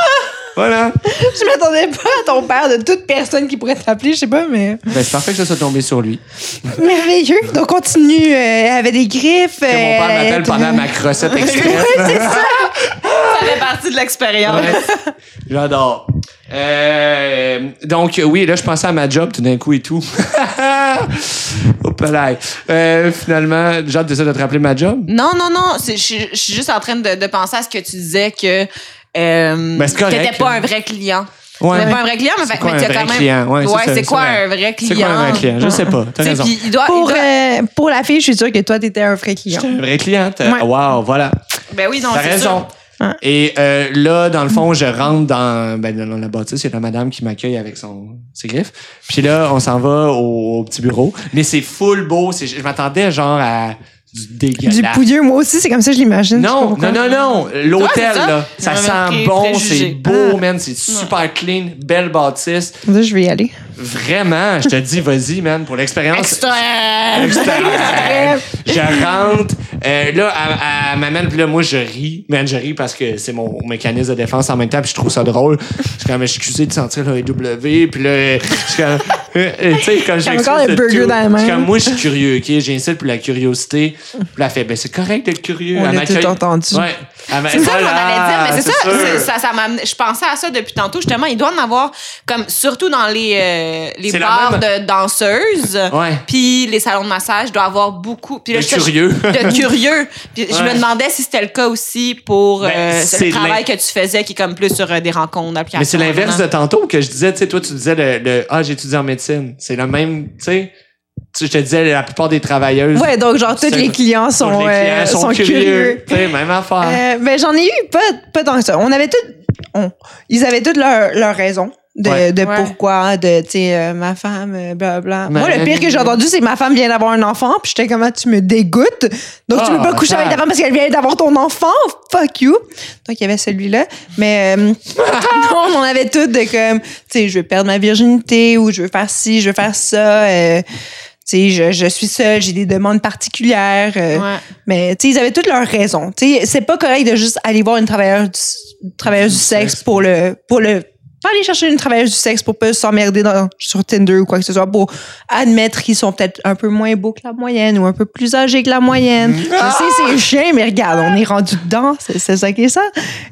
voilà. Je m'attendais pas à ton père de toute personne qui pourrait t'appeler, je sais pas, mais Ben, c'est parfait que ça soit tombé sur lui. merveilleux. Donc, continue. euh, avait des griffes. Que mon père euh, m'appelle pendant ma crossette extrême. Ça fait partie de l'expérience. Ouais. J'adore. Euh, donc, oui, là, je pensais à ma job tout d'un coup et tout. Hop là. Euh, finalement, de te rappeler ma job? Non, non, non. c'est- Je suis- juste en train de, de penser à ce que tu disais que euh, Ben, c'est correct, t'étais pas un vrai client. Ouais. T'étais pas un vrai client, mais, fait- quoi mais vrai quand même. client? Ouais, c'est quoi un vrai client? C'est quoi un vrai client? Je sais pas. T'as Tu sais, raison. puis il doit. il Pour, doit- euh, pour la fille, je suis sûre que toi, t'étais un vrai client. J'étais un vrai client. Ouais. Wow, voilà. Ben oui, non, T'as raison. sûr. Et euh, là, dans le fond, je rentre dans, ben, dans la bâtisse. Il y a la madame qui m'accueille avec son, ses griffes. Puis là, on s'en va au, au petit bureau. Mais c'est full beau. C'est- Je m'attendais genre à du dégueulasse. Du pouilleux, moi aussi, c'est comme ça que je l'imagine. Non, non, non, non. L'hôtel, Ouais, c'est ça. là, ça sent bon, c'est beau, Ah. man. C'est super clean, belle bâtisse. Ça, je vais y aller. Vraiment, je te dis, vas-y, man, pour l'expérience. Extrême! Extrême. je rentre. Euh, là, elle, elle m'amène, puis là, moi, je ris. Man, je ris parce que c'est mon mécanisme de défense en même temps, puis je trouve ça drôle. Je suis comme excusé de sentir le W, puis là, je suis comme. Euh, euh, tu sais, comme je encore le burger dans la Je suis main. comme, moi, je suis curieux, OK? J'ai pour la curiosité. Puis elle fait, ben, c'est correct d'être curieux. On l'a tout entendu. Ouais. C'est ça, voilà, allais dire, mais c'est ça, ça, ça je pensais à ça depuis tantôt, justement. Il doit en avoir, comme, surtout dans les, euh, les bars même- de danseuses, Ouais. puis les salons de massage, il doit avoir beaucoup. Puis là, De je- curieux. De curieux. Puis je me demandais si c'était le cas aussi pour Ben, euh, le travail que tu faisais, qui est comme plus sur euh, des rencontres, d'applications. Mais c'est l'inverse de tantôt que je disais, tu sais, toi, tu disais le, le Ah, j'ai étudié en médecine. C'est le même, tu sais. Tu- Je te disais, la plupart des travailleuses. Ouais, donc, genre, tous les clients sont, les clients euh, sont, sont curieux. curieux. Tu sais, même affaire. Euh, ben, j'en ai eu pas, pas tant que ça. On avait tout, on- ils avaient toutes leurs leur raisons de, Ouais. de Ouais. pourquoi, de, tu sais, euh, ma femme, euh, blablabla. Mais- Moi, le pire que j'ai entendu, c'est que ma femme vient d'avoir un enfant, puis j'étais comme, Ah, tu me dégoûtes. Donc, tu Ah, peux pas coucher avec ta femme parce qu'elle vient d'avoir ton enfant. Fuck you. Donc, il y avait celui-là. Mais, euh, non, on avait toutes de comme, tu sais, je veux perdre ma virginité ou je veux faire ci, je veux faire ça. euh, tu sais, je, je suis seule, j'ai des demandes particulières. euh, Ouais. mais tu sais, ils avaient toutes leurs raisons. Tu sais, c'est pas correct de juste aller voir une travailleuse du, travailleuse du sexe sexe. pour le pour le pas aller chercher une travailleuse du sexe pour pas s'emmerder dans- sur Tinder ou quoi que ce soit pour admettre qu'ils sont peut-être un peu moins beaux que la moyenne ou un peu plus âgés que la moyenne. Je sais c'est chiant mais regarde, on est rendu dedans, c'est ça qui est ça.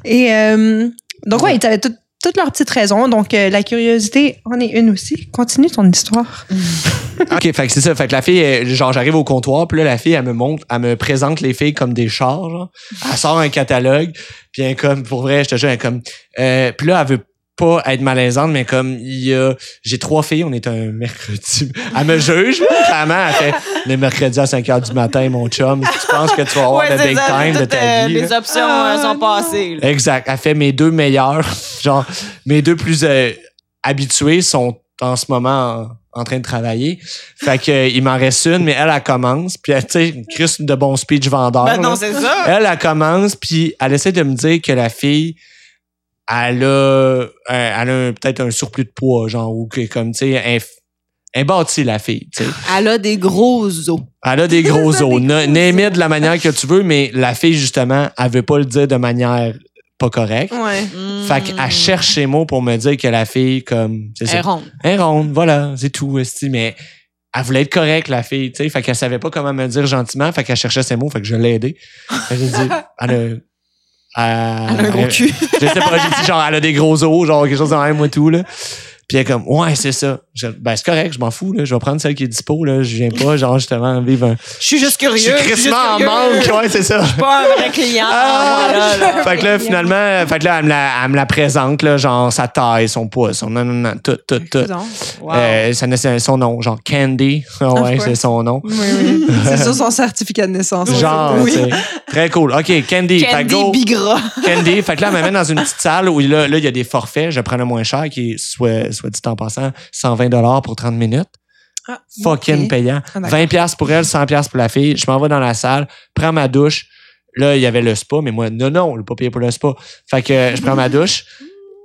Et euh, donc ouais, ils avaient toutes toutes leurs petites raisons. Donc euh, la curiosité en est une aussi. Continue ton histoire. OK, fait que c'est ça. Fait que la fille, genre, j'arrive au comptoir, puis là, la fille, elle me montre, elle me présente les filles comme des chars, genre. Elle sort un catalogue, puis elle comme, pour vrai, je te jure, elle comme, euh, puis là, elle veut pas être malaisante, mais comme, il y a, j'ai trois filles, on est un mercredi. Elle me juge, clairement, elle fait, le mercredi à 5 heures du matin, mon chum, tu penses que tu vas avoir Ouais, le big ça, time de ta euh, vie. Les là? options euh, sont passées. là. Exact. Elle fait mes deux meilleurs. Genre, mes deux plus euh, habitués sont en ce moment en, en train de travailler. Fait que euh, il m'en reste une, mais elle, elle commence. Puis, elle, tu sais, Chris de bon speech vendeur. Ben non, c'est ça. Elle, elle commence, puis elle essaie de me dire que la fille, elle a, euh, elle a peut-être un surplus de poids, genre, ou que, comme, tu sais, elle, elle est bâtie, la fille, tu sais. Elle a des gros os. Elle a des gros os. Na- Name it de la manière que tu veux, mais la fille, justement, elle veut pas le dire de manière pas correcte. Ouais. Fait qu'elle cherche ses mots pour me dire que la fille, comme. Elle ça. est ronde. Elle est ronde, voilà, c'est tout, mais elle voulait être correcte, la fille, tu sais. Fait qu'elle savait pas comment me le dire gentiment, fait qu'elle cherchait ses mots, fait que je l'ai aidé. Fait que j'ai dit, elle a. Elle, Elle a un gros cul. Je sais pas, j'ai dit genre, elle a des gros os, genre quelque chose de même, moi, tout, là. Puis elle est comme, ouais, c'est ça. Je- ben, c'est correct, je m'en fous, là. Je vais prendre celle qui est dispo, là. Je viens pas, genre, justement, vivre un. Je suis juste curieux. Je suis juste crissement en manque, ouais, c'est ça. Je suis pas un vrai client. Ah, Voilà, là. fait que là, finalement, fait que là, elle me la, elle me la présente, là, genre sa taille, son poids, son non, non, non, tout, tout, tout. Wow. Euh, ça, son nom, genre Candy. Ah ouais, c'est son nom. Oui, oui. C'est sur son certificat de naissance. Genre, Oui. c'est très cool. OK, Candy. Candy go. Bigra. Candy. Fait que là, elle m'amène dans une petite salle où là, là, il y a des forfaits. Je prends le moins cher qui est soit dit en passant, 120 dollars pour 30 minutes. Ah, Fucking payant. Ah, d'accord. 20 pièces pour elle, 100 pièces pour la fille. Je m'en vais dans la salle, prends ma douche. Là, il y avait le spa, mais moi, non, non, on l'a pas payé pour le spa. Fait que je prends ma douche.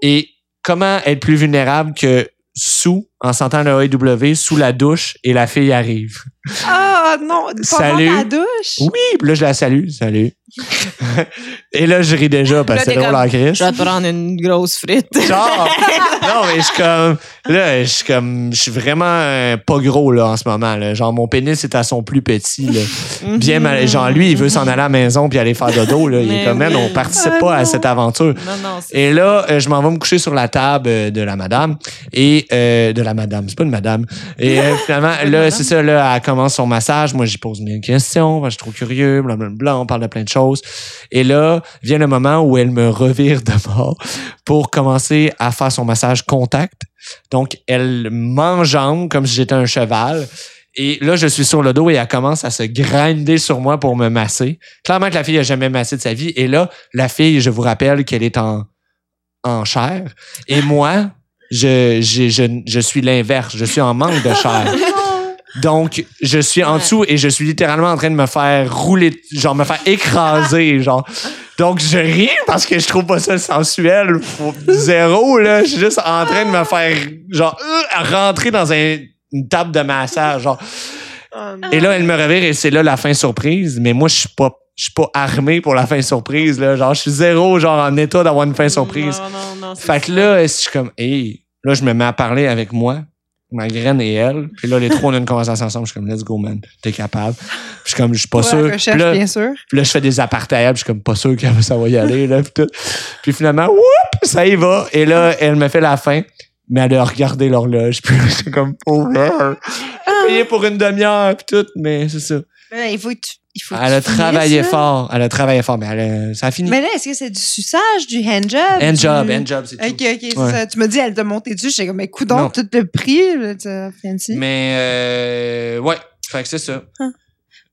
Et comment être plus vulnérable que sous, en sentant le AEW, sous la douche et la fille arrive? Ah non, pendant Salut. ta douche? Oui, là, je la salue. Salut. et là, je ris déjà parce que c'est drôle en crise. Je vais te prendre une grosse frite. Genre, non, mais je suis comme, là, je suis comme, je suis vraiment euh, pas gros, là, en ce moment, là. Genre, mon pénis est à son plus petit, là. Bien mal, genre, lui, il veut s'en aller à la maison puis aller faire dodo, là. Il est comme, oui. on participe Ah pas à cette aventure. Non, non, c'est Et là, euh, je m'en vais me coucher sur la table euh, de la madame et de la madame, c'est pas une madame. Et finalement, là, c'est ça, là, elle commence son massage. Moi, j'y pose mille questions, je suis trop curieux, blablabla, on parle de plein de choses. Et là, vient le moment où elle me revire de mort pour commencer à faire son massage contact. Donc, elle m'enjambe comme si j'étais un cheval. Et là, je suis sur le dos et elle commence à se grinder sur moi pour me masser. Clairement que la fille a jamais massé de sa vie. Et là, la fille, je vous rappelle qu'elle est en, en chair. Et moi, je, je, je, je suis l'inverse. Je suis en manque de chair. Donc, je suis en dessous et je suis littéralement en train de me faire rouler, genre me faire écraser, genre. Donc, je ris parce que je trouve pas ça sensuel. Faut- Zéro, là. Je suis juste en train de me faire, genre, euh, rentrer dans un- une table de massage, genre. Et là, elle me revire et c'est là la fin surprise. Mais moi, je suis pas, je suis pas armé pour la fin surprise, là. Genre, je suis zéro, genre, en état d'avoir une fin surprise. Non, non, non. Fait que ça. là, je suis comme, hey, là, je me mets à parler avec moi, ma graine et elle. Puis là, les trois, on a une conversation ensemble. Je suis comme, let's go, man. T'es capable. Puis je suis comme, je suis pas sûr. Puis là, bien sûr. puis là, je fais des apartés à elle, puis je suis comme pas sûr que ça va y aller, là, puis tout. Puis finalement, whoop, ça y va. Et là, elle me fait la fin, mais elle a regardé l'horloge, puis j'étais comme. J'ai payé pour une demi-heure, puis tout, mais c'est ça. Mais il faut que tu. Il faut que Elle a travaillé fort, elle a travaillé fort, mais elle a- ça a fini. Mais là, est-ce que c'est du suçage, du handjob? Hand job, du- hand job, c'est tout. Ok, ok, c'est Ouais. ça. Tu m'as dit, elle t'a monté dessus. J'étais comme, mais Non. coudon, tout le prix, là, t'as fancy. Mais, euh, ouais, fait que c'est ça.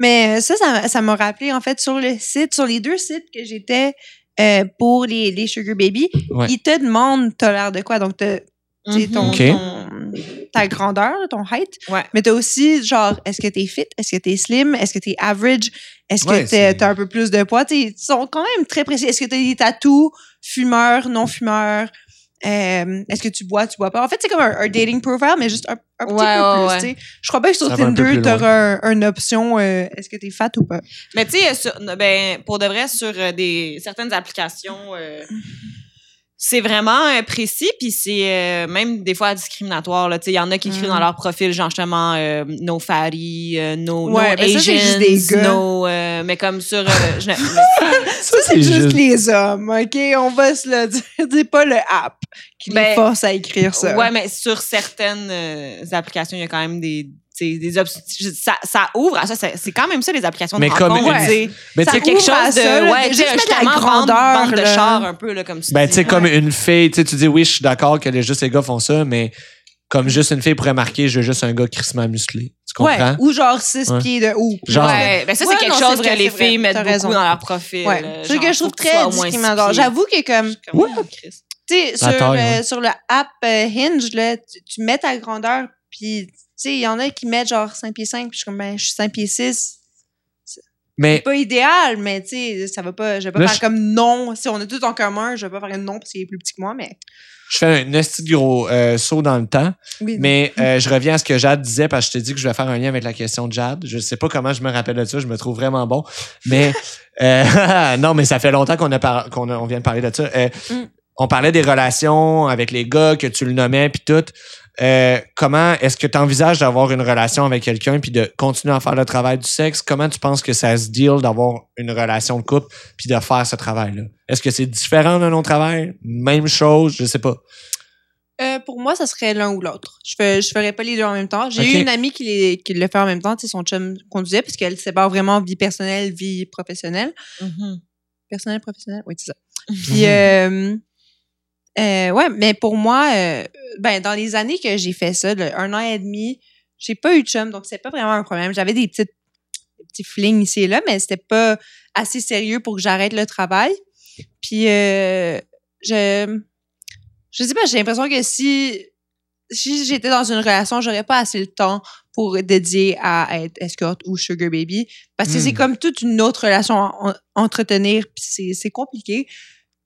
Mais euh, ça, ça, ça m'a rappelé, en fait, sur le site, sur les deux sites que j'étais euh, pour les, les Sugar Baby, Ouais. ils te demandent, t'as l'air de quoi? Donc, t'as ton. Ok. ton- ta grandeur, ton height. Ouais. Mais t'as aussi, genre, est-ce que t'es fit? Est-ce que t'es slim? Est-ce que t'es average? Est-ce Ouais, que t'es- c'est- t'as un peu plus de poids? Ils sont quand même très précis. Est-ce que t'as des tatous? Fumeur, non-fumeur? Euh, est-ce que tu bois, tu bois pas? En fait, c'est comme un, un dating profile, mais juste un, un petit Ouais, peu ouais, plus. ouais. Je crois pas que sur Ça Tinder, loin. t'auras un, une option euh, est-ce que t'es fat ou pas? Mais tu sais, sur- ben, pour de vrai, sur euh, des, certaines applications, euh, c'est vraiment euh, précis, puis c'est euh, même des fois discriminatoire. là. Tu sais, Il y en a qui écrivent Mm. dans leur profil, genre justement, euh, no fatty, euh, no, Ouais, no mais ça, c'est juste des gars. no... euh, mais comme sur... euh, je- Ça, C'est juste les hommes, OK? On va se le dire. C'est pas le app qui les Ben, force à écrire ça. Ouais, mais sur certaines euh, applications, il y a quand même des... Des. Ça, ça ouvre à ça. C'est quand même ça, les applications de Mais comme rencontre. une- tu sais. Mais tu Ça sais, quelque chose de... ça, ouais, de juste la grandeur, vendre de là. char un peu, là, comme tu Ben, dis. tu sais, comme une fille, tu sais, tu dis oui, je suis d'accord que les, juste les gars font ça, mais comme juste une fille pourrait marquer, je veux juste un gars crissement musclé. Tu Ouais, comprends? ou genre 6 Ouais. pieds de haut. Genre- Ouais, ben ça, Ouais, c'est quelque non, chose vrai, que les filles mettent beaucoup raison. dans leur profil. Ouais. C'est genre, que je trouve très discriminatoire. J'avoue que comme, Comme, Ouais. oh, tu sais, sur, ouais. sur le app euh, Hinge, là, tu, tu mets ta grandeur, puis sais, il y en a qui mettent genre 5 pieds 5, puis je suis comme, ben, je suis 5 pieds 6. Mais C'est pas idéal, mais tu sais, ça va pas, je vais pas Là, faire je- comme non. Si on a tout en commun, je vais pas faire un non parce qu'il est plus petit que moi, mais je fais un esti gros euh, saut dans le temps. oui. Mais euh, je reviens à ce que Jade disait parce que je t'ai dit que je vais faire un lien avec la question de Jade. Je sais pas comment je me rappelle de ça, je me trouve vraiment bon. Mais euh, non, mais ça fait longtemps qu'on a par- qu'on on vient de parler de ça. Euh, Mm. On parlait des relations avec les gars, que tu le nommais, puis tout. Euh, comment est-ce que tu envisages d'avoir une relation avec quelqu'un puis de continuer à faire le travail du sexe? Comment tu penses que ça se deal d'avoir une relation de couple puis de faire ce travail-là? Est-ce que c'est différent d'un autre travail? Même chose? Je sais pas. Euh, pour moi, ça serait l'un ou l'autre. Je je ferais pas les deux en même temps. J'ai eu une amie qui, les, qui le fait en même temps, tu sais, son chum conduisait, parce qu'elle sépare vraiment vie personnelle, vie professionnelle. Mhm. Personnel, professionnel, oui, c'est ça. Puis, euh, euh, ouais, mais pour moi, euh, ben, dans les années que j'ai fait ça, un an et demi, j'ai pas eu de chum, donc c'est pas vraiment un problème. J'avais des petites des petits flings ici et là, mais c'était pas assez sérieux pour que j'arrête le travail. Puis, euh, je, je sais pas, j'ai l'impression que si si j'étais dans une relation, j'aurais pas assez le temps pour dédier à être escorte ou sugar baby parce que Hmm. c'est comme toute une autre relation à en- entretenir puis c'est c'est compliqué.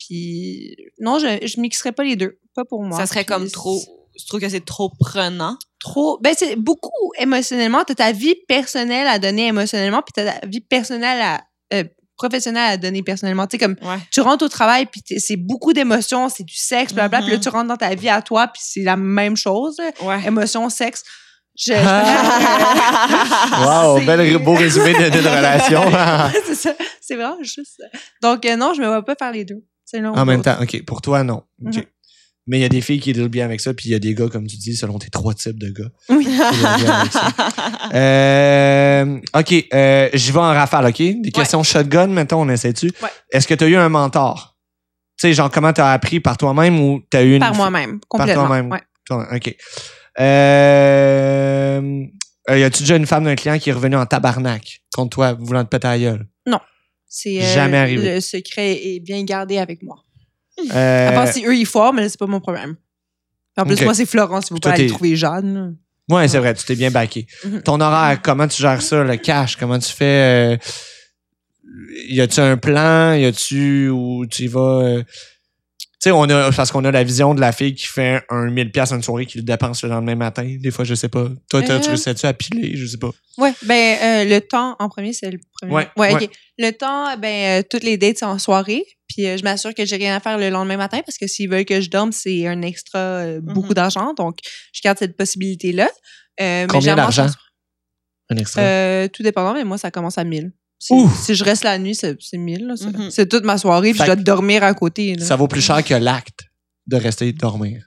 Puis non, je je mixerais pas les deux, pas pour moi. Ça serait Puis comme trop. Je trouve que c'est trop prenant. trop ben c'est beaucoup émotionnellement, tu as ta vie personnelle à donner émotionnellement puis tu as ta vie personnelle à euh, professionnelle à donner personnellement, tu sais comme Ouais. tu rentres au travail puis c'est beaucoup d'émotions, c'est du sexe blablabla, puis là Mhm. tu rentres dans ta vie à toi puis c'est la même chose, Ouais. émotion, sexe. Je, je Wow, C'est- bel beau résumé de- d'une relation. c'est ça. C'est vraiment juste ça. Donc, euh, non, je me vois pas faire les deux. En même temps, OK, pour toi, non. Mhm. Mais il y a des filles qui dealent bien avec ça, puis il y a des gars, comme tu dis, selon tes trois types de gars. Oui. Euh, OK, euh, j'y vais en rafale, OK? Des questions shotgun, mettons, on essaie-tu? Ouais. Est-ce que tu as eu un mentor? Tu sais, genre, comment tu as appris? Par toi-même ou tu as eu une. Par moi-même, complètement. toi-même. Ouais. OK. Euh, euh, y a-tu déjà une femme d'un client qui est revenue en tabarnak contre toi, voulant te péter à la gueule? C'est, euh, Jamais arrivé. Le secret est bien gardé avec moi. Euh, À part si eux, ils foirent, mais là, c'est pas mon problème. En plus, moi, c'est Florence, vous pouvez aller trouver Jeanne. Ouais, c'est vrai, tu t'es bien baqué. Mhm. Ton horaire, comment tu gères ça, le cash? Comment tu fais? euh, y a-tu un plan? Y a-tu où tu y vas? euh, sais, on a, parce qu'on a la vision de la fille qui fait un 1000$ piastres une soirée qui le dépense le lendemain matin. Des fois, je sais pas. Toi, tu Euh. réussis-tu à piler? Je sais pas. Ouais, ben, euh, le temps, en premier, c'est le premier. Ouais, ouais. Le temps, ben, euh, toutes les dates, c'est en soirée. Puis euh, je m'assure que j'ai rien à faire le lendemain matin parce que s'ils veulent que je dorme, c'est un extra, euh, beaucoup Mhm. d'argent. Donc, je garde cette possibilité-là. Euh, Combien d'argent? Un extra? Euh, tout dépendant, mais moi, ça commence à 1000. Si, je reste la nuit, c'est c'est 1000. là, c'est c'est toute ma soirée, puis Fait je dois dormir à côté. là. ça vaut plus cher que l'acte de rester dormir.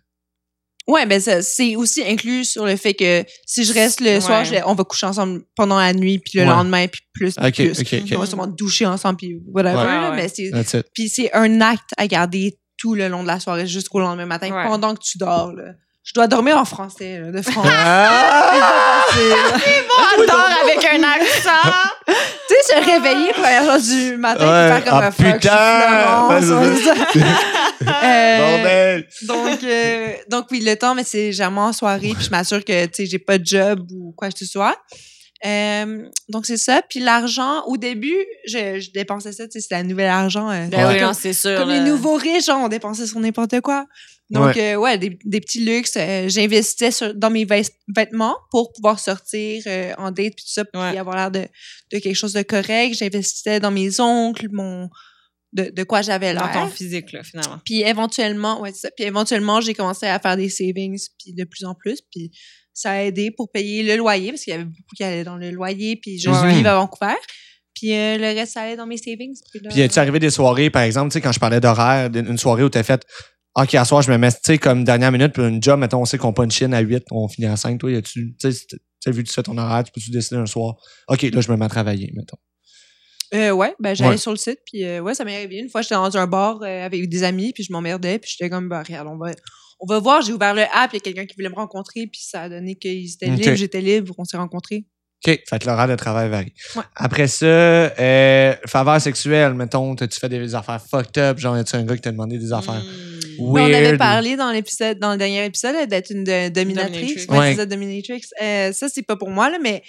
Ouais, ben ça- c'est aussi inclus sur le fait que si je reste le Ouais. soir, je- on va coucher ensemble pendant la nuit, puis le Ouais. lendemain, puis plus, puis. On va sûrement doucher ensemble, puis whatever. Ouais. là, Ouais, mais. Puis c'est un acte à garder tout le long de la soirée jusqu'au lendemain matin, Ouais. pendant que tu dors. Là. Je dois dormir en français, là, de France. Ah! J'adore avec un accent. tu sais, se réveiller première chose du matin, Ouais. faire comme Ah, un fuck, putain! Euh, Bordel! donc, euh, donc oui, le temps, mais c'est jamais en soirée, puis je m'assure que tu sais, j'ai pas de job ou quoi que ce soit. Euh, donc c'est ça. Puis l'argent, au début, je, je dépensais ça, tu sais, c'était la nouvelle argent. euh, Ben oui, comme, non, c'est sûr. comme là. les nouveaux riches, on dépensait sur n'importe quoi. Donc Ouais. euh, ouais, des, des petits luxes. euh, J'investissais dans mes vêt- vêtements pour pouvoir sortir euh, en date puis tout ça, puis Ouais. avoir l'air de, de quelque chose de correct. J'investissais dans mes oncles, mon de, de quoi j'avais Dans l'air. ton physique, là, finalement. Puis éventuellement, ouais, c'est ça. Puis éventuellement, j'ai commencé à faire des savings, puis de plus en plus. Puis ça a aidé pour payer le loyer, parce qu'il y avait beaucoup qui allaient dans le loyer, puis je Ouais. vivais à Vancouver. Puis euh, le reste, ça allait dans mes savings. Puis, là, Puis, es-tu arrivé des soirées, par exemple, tu sais, quand je parlais d'horaire, une soirée où t'as fait, OK, à soir, je me mets, tu sais, comme dernière minute, pour une job, mettons, on sait qu'on pas une chine à 8, on finit à 5, toi, y a-tu, tu sais, tu sais, vu que tu fais ton horaire, tu peux-tu décider un soir, OK, là, je me mets à travailler, mettons. Euh, ouais, ben j'allais Ouais. sur le site, puis euh, ouais, ça m'est arrivé. Une fois, j'étais dans un bar euh, avec des amis, puis je m'emmerdais, puis j'étais comme, bah, regarde, on va, on va voir. J'ai ouvert le app, il y a quelqu'un qui voulait me rencontrer, puis ça a donné qu'ils étaient libres, j'étais libre, on s'est rencontrés. OK, fait que l'horaire de travail varie. Ouais. Après ça, euh, faveur sexuelle, mettons, t'as-tu fait des affaires fucked up, genre, y a-tu un gars qui t'a demandé des affaires? Mm. On avait parlé dans l'épisode, dans le dernier épisode, là, d'être une de- dominatrice. Dominatrix. Ouais, ça, dominatrix. Euh, ça, c'est pas pour moi, là, mais,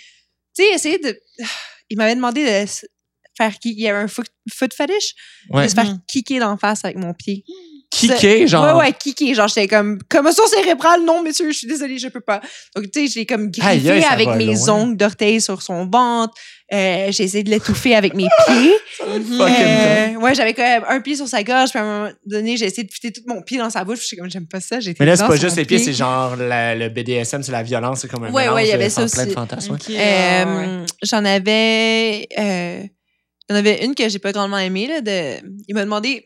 tu sais, essayer de. Il m'avait demandé de faire kick. Il y avait un foot, foot fetish. Ouais. De se faire Mhm. kicker d'en face avec mon pied. Kické, genre. Ouais, ouais, kicker. Genre, j'étais comme, commotion cérébrale, non, monsieur, je suis désolée, je peux pas. Donc, tu sais, j'ai comme griffé aïe, ça avec va mes loin. ongles d'orteil sur son ventre. Euh, j'ai essayé de l'étouffer avec mes pieds. Euh, ouais, j'avais quand même un pied sur sa gorge, puis à un moment donné, j'ai essayé de fitter tout mon pied dans sa bouche, puis j'étais comme, j'aime pas ça. j'ai Mais là, c'est pas juste les pieds, pied. c'est genre la- le BDSM, c'est la violence, c'est comme un Ouais, ouais, il y avait ça fan- plein de aussi. fantasmes. Euh, ouais. J'en avais. Il y en avait une que j'ai pas grandement aimée. Là, de, il m'a demandé.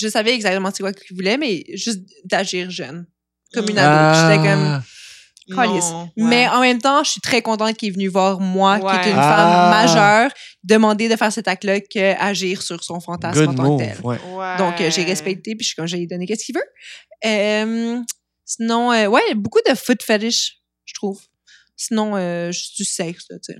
Je savais exactement c'est quoi qu'il voulait, mais juste d'agir jeune. Comme une ado. J'étais comme. Non, ouais. Mais en même temps, je suis très contente qu'il est venu voir moi, qui est une Ah. femme majeure, demander de faire cet acte-là qu'agir sur son fantasme en Good tant que tel. Ouais. Ouais. Donc, euh, j'ai respecté, puis je suis comme, j'ai donné qu'est-ce qu'il veut. Euh, sinon, euh, ouais, beaucoup de foot fetish, je trouve. Sinon, euh, juste du sexe, là, tu sais.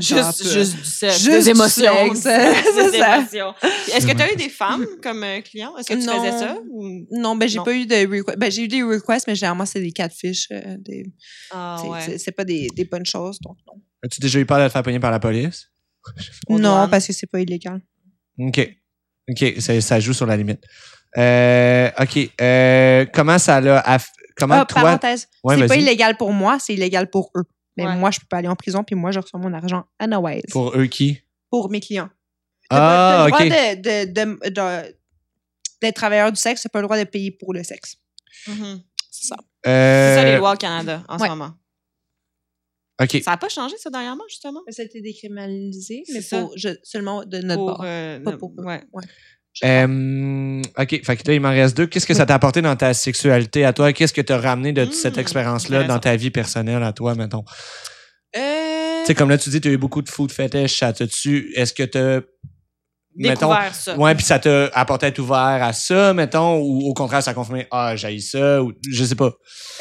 Job. Juste, juste du sexe, Juste des émotions. sexe, des c'est ça. émotions. Est-ce que tu as eu des femmes comme euh, clients? Est-ce que tu Non. faisais ça? ou- Non, ben j'ai Non. pas eu de request. Ben j'ai eu des requests, mais généralement c'est des catfish. euh, des, Ah, c'est- ouais. c'est- c'est pas des, des bonnes choses, donc non. As-tu déjà eu peur de te faire pogner par la police? Non, parce que c'est pas illégal. OK. OK, ça, ça joue sur la limite. Euh, OK. euh, comment ça l'a... aff- Comment Ah, toi... parenthèse, Ouais, c'est pas illégal pour moi, c'est illégal pour eux. Mais Ouais. moi, je peux pas aller en prison, puis moi, je reçois mon argent à Noël pour, Pour eux qui? mes clients. Ah, pas le droit de, de, de- de- d'être travailleur du sexe, t'as pas le droit de payer pour le sexe. Mhm. C'est ça. C'est ça les Euh, lois au Canada en Ouais. ce moment. OK. Ça n'a pas changé ça dernièrement, justement? Ça a été décriminalisé, mais pour, je- seulement de notre Pour, bord. euh, Pas pour ouais. Euh, OK. Fait que là, il m'en reste deux. Qu'est-ce que ça t'a apporté dans ta sexualité à toi? Qu'est-ce que t'as ramené de Hmm, cette expérience-là dans ta vie personnelle à toi, mettons? Euh, Tu sais, comme là, tu dis, tu as eu beaucoup de food fetish, ça t'a-tu... Est-ce que t'as... Mettons... ça. Ouais, puis ça t'a apporté à être ouvert à ça, mettons, ou au contraire, ça a confirmé, ah, j'ai ça, ou je sais pas.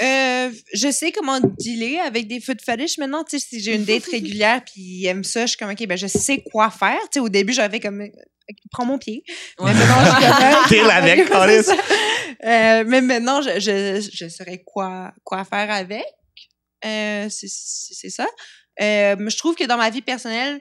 Euh, je sais comment dealer avec des foot fetish maintenant. Tu sais, si j'ai une date régulière puis ils aiment ça, je suis comme, OK, ben je sais quoi faire. Tu sais, au début, j'avais comme, OK, prends mon pied. Ouais. Mais maintenant, avec. Euh, mais maintenant, je, je, je saurais quoi, quoi faire avec. Euh, c'est ça. Euh, je trouve que dans ma vie personnelle,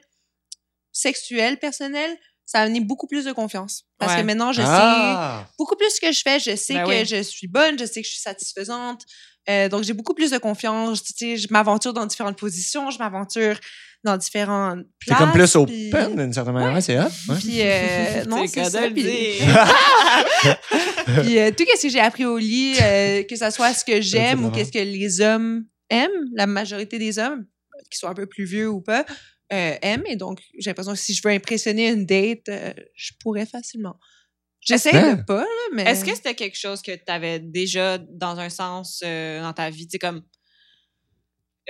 sexuelle, personnelle, ça a amené beaucoup plus de confiance. Parce Ouais. que maintenant, je sais Ah! beaucoup plus ce que je fais. Je sais Ben que oui. je suis bonne, je sais que je suis satisfaisante. Euh, donc, j'ai beaucoup plus de confiance. Tu sais, je m'aventure dans différentes positions, je m'aventure dans différentes C'est places. comme plus puis- open, d'une certaine manière. Ouais, c'est hot. ouais. Puis, euh, non, c'est ça. Puis, puis, euh, tout ce que j'ai appris au lit, euh, que ça soit ce que j'aime ou qu'est-ce que les hommes aiment, la majorité des hommes, qui soient un peu plus vieux ou pas, euh, aiment. Et donc, j'ai l'impression que si je veux impressionner une date, euh, je pourrais facilement. J'essaie de pas, là, mais... Est-ce que c'était quelque chose que tu avais déjà, dans un sens, euh, dans ta vie, tu sais, comme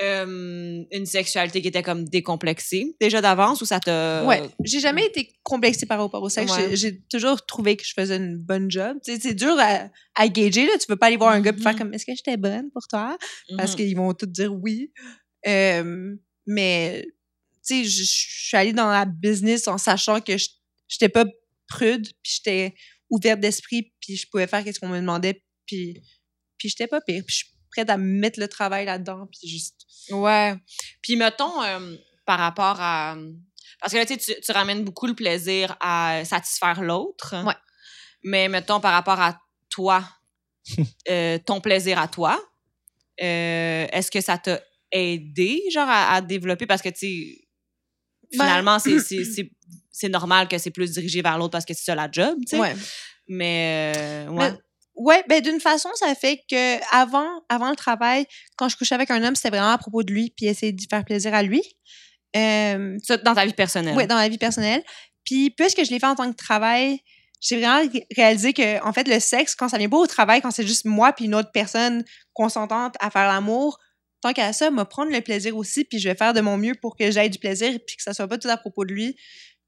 euh, une sexualité qui était comme décomplexée déjà d'avance ou ça t'a. Ouais, j'ai jamais été complexée par rapport au sexe. Ouais. J'ai- toujours trouvé que je faisais une bonne job. Tu sais, c'est dur à, à gager, là. Tu peux pas aller voir un gars et faire Mhm. comme, est-ce que j'étais bonne pour toi? Parce qu'ils vont tous dire oui. Euh, mais, tu sais, je suis allée dans la business en sachant que je j'étais pas prude, puis j'étais ouverte d'esprit, puis je pouvais faire ce qu'on me demandait, puis, puis j'étais pas pire. Puis je suis prête à mettre le travail là-dedans, puis juste... Ouais. Puis mettons, euh, par rapport à. Parce que là, tu, sais, tu tu ramènes beaucoup le plaisir à satisfaire l'autre. Ouais. Mais mettons, par rapport à toi, euh, ton plaisir à toi, euh, est-ce que ça t'a aidé, genre, à, à développer? Parce que, tu Ben- finalement, c'est- c'est normal que c'est plus dirigé vers l'autre parce que c'est ça la job, tu sais. Ouais. Mais, euh, ouais. Mais- Ouais, ben d'une façon, ça fait que avant, avant le travail, quand je couchais avec un homme, c'était vraiment à propos de lui, puis essayer de faire plaisir à lui. Euh, Ça, dans ta vie personnelle. ouais, dans la vie personnelle. Puis puisque je l'ai fait en tant que travail, j'ai vraiment ré- réalisé que en fait le sexe, quand ça vient pas au travail, quand c'est juste moi puis une autre personne consentante à faire l'amour, tant qu'à ça, me prendre le plaisir aussi, puis je vais faire de mon mieux pour que j'aie du plaisir, puis que ça soit pas tout à propos de lui.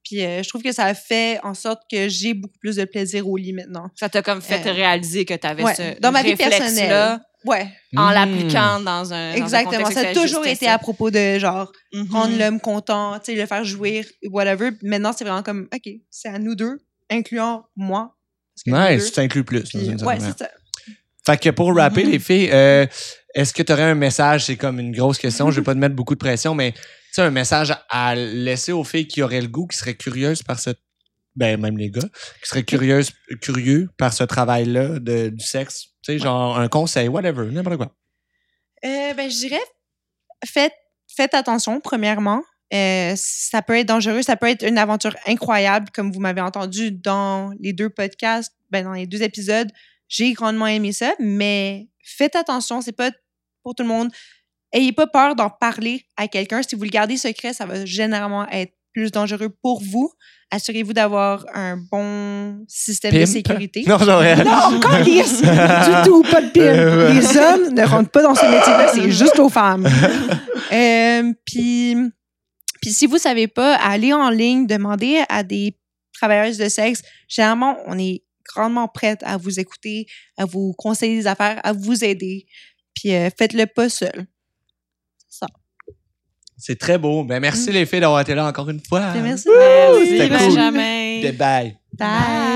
Puis euh, je trouve que ça a fait en sorte que j'ai beaucoup plus de plaisir au lit maintenant. Ça t'a comme fait Euh, réaliser que tu avais ouais, ce dans ma vie réflexe-là personnelle. Ouais, en Hmm. l'appliquant dans un. dans un exactement. contexte Ça a toujours été ça. à propos de genre Mhm. rendre l'homme content, tu sais, le faire jouir, whatever. Maintenant, c'est vraiment comme, OK, c'est à nous deux, incluant moi. Nice, tu t'inclus plus. dans puis- ouais, c'est ça. Fait que pour rapper, Mhm. les filles, euh, est-ce que tu aurais un message? C'est comme une grosse question. Je vais pas te mettre beaucoup de pression, mais tu sais, un message à laisser aux filles qui auraient le goût, qui seraient curieuses par ce. Ben, même les gars, qui seraient curieuses, curieux par ce travail-là de, du sexe. Tu sais, genre un conseil, whatever, n'importe quoi. Euh, ben, je dirais, faites, faites attention, premièrement. Euh, ça peut être dangereux, ça peut être une aventure incroyable, comme vous m'avez entendu dans les deux podcasts, ben, dans les deux épisodes. J'ai grandement aimé ça, mais faites attention, c'est pas pour tout le monde. Ayez pas peur d'en parler à quelqu'un. Si vous le gardez secret, ça va généralement être plus dangereux pour vous. Assurez-vous d'avoir un bon système de Pimp? sécurité. Non, non, ouais. Non, câlisse! du tout, pas de pile. Euh. Les hommes ne rentrent pas dans ce métier-là, c'est juste aux femmes. Euh, puis, puis si vous savez pas, allez en ligne, demandez à des travailleuses de sexe. Généralement, on est grandement prête à vous écouter, à vous conseiller des affaires, à vous aider. Puis euh, faites-le pas seul. C'est ça. C'est très beau. Ben, merci les filles d'avoir été là encore une fois. Merci. Merci, cool. Benjamin. Bye. Bye. Bye.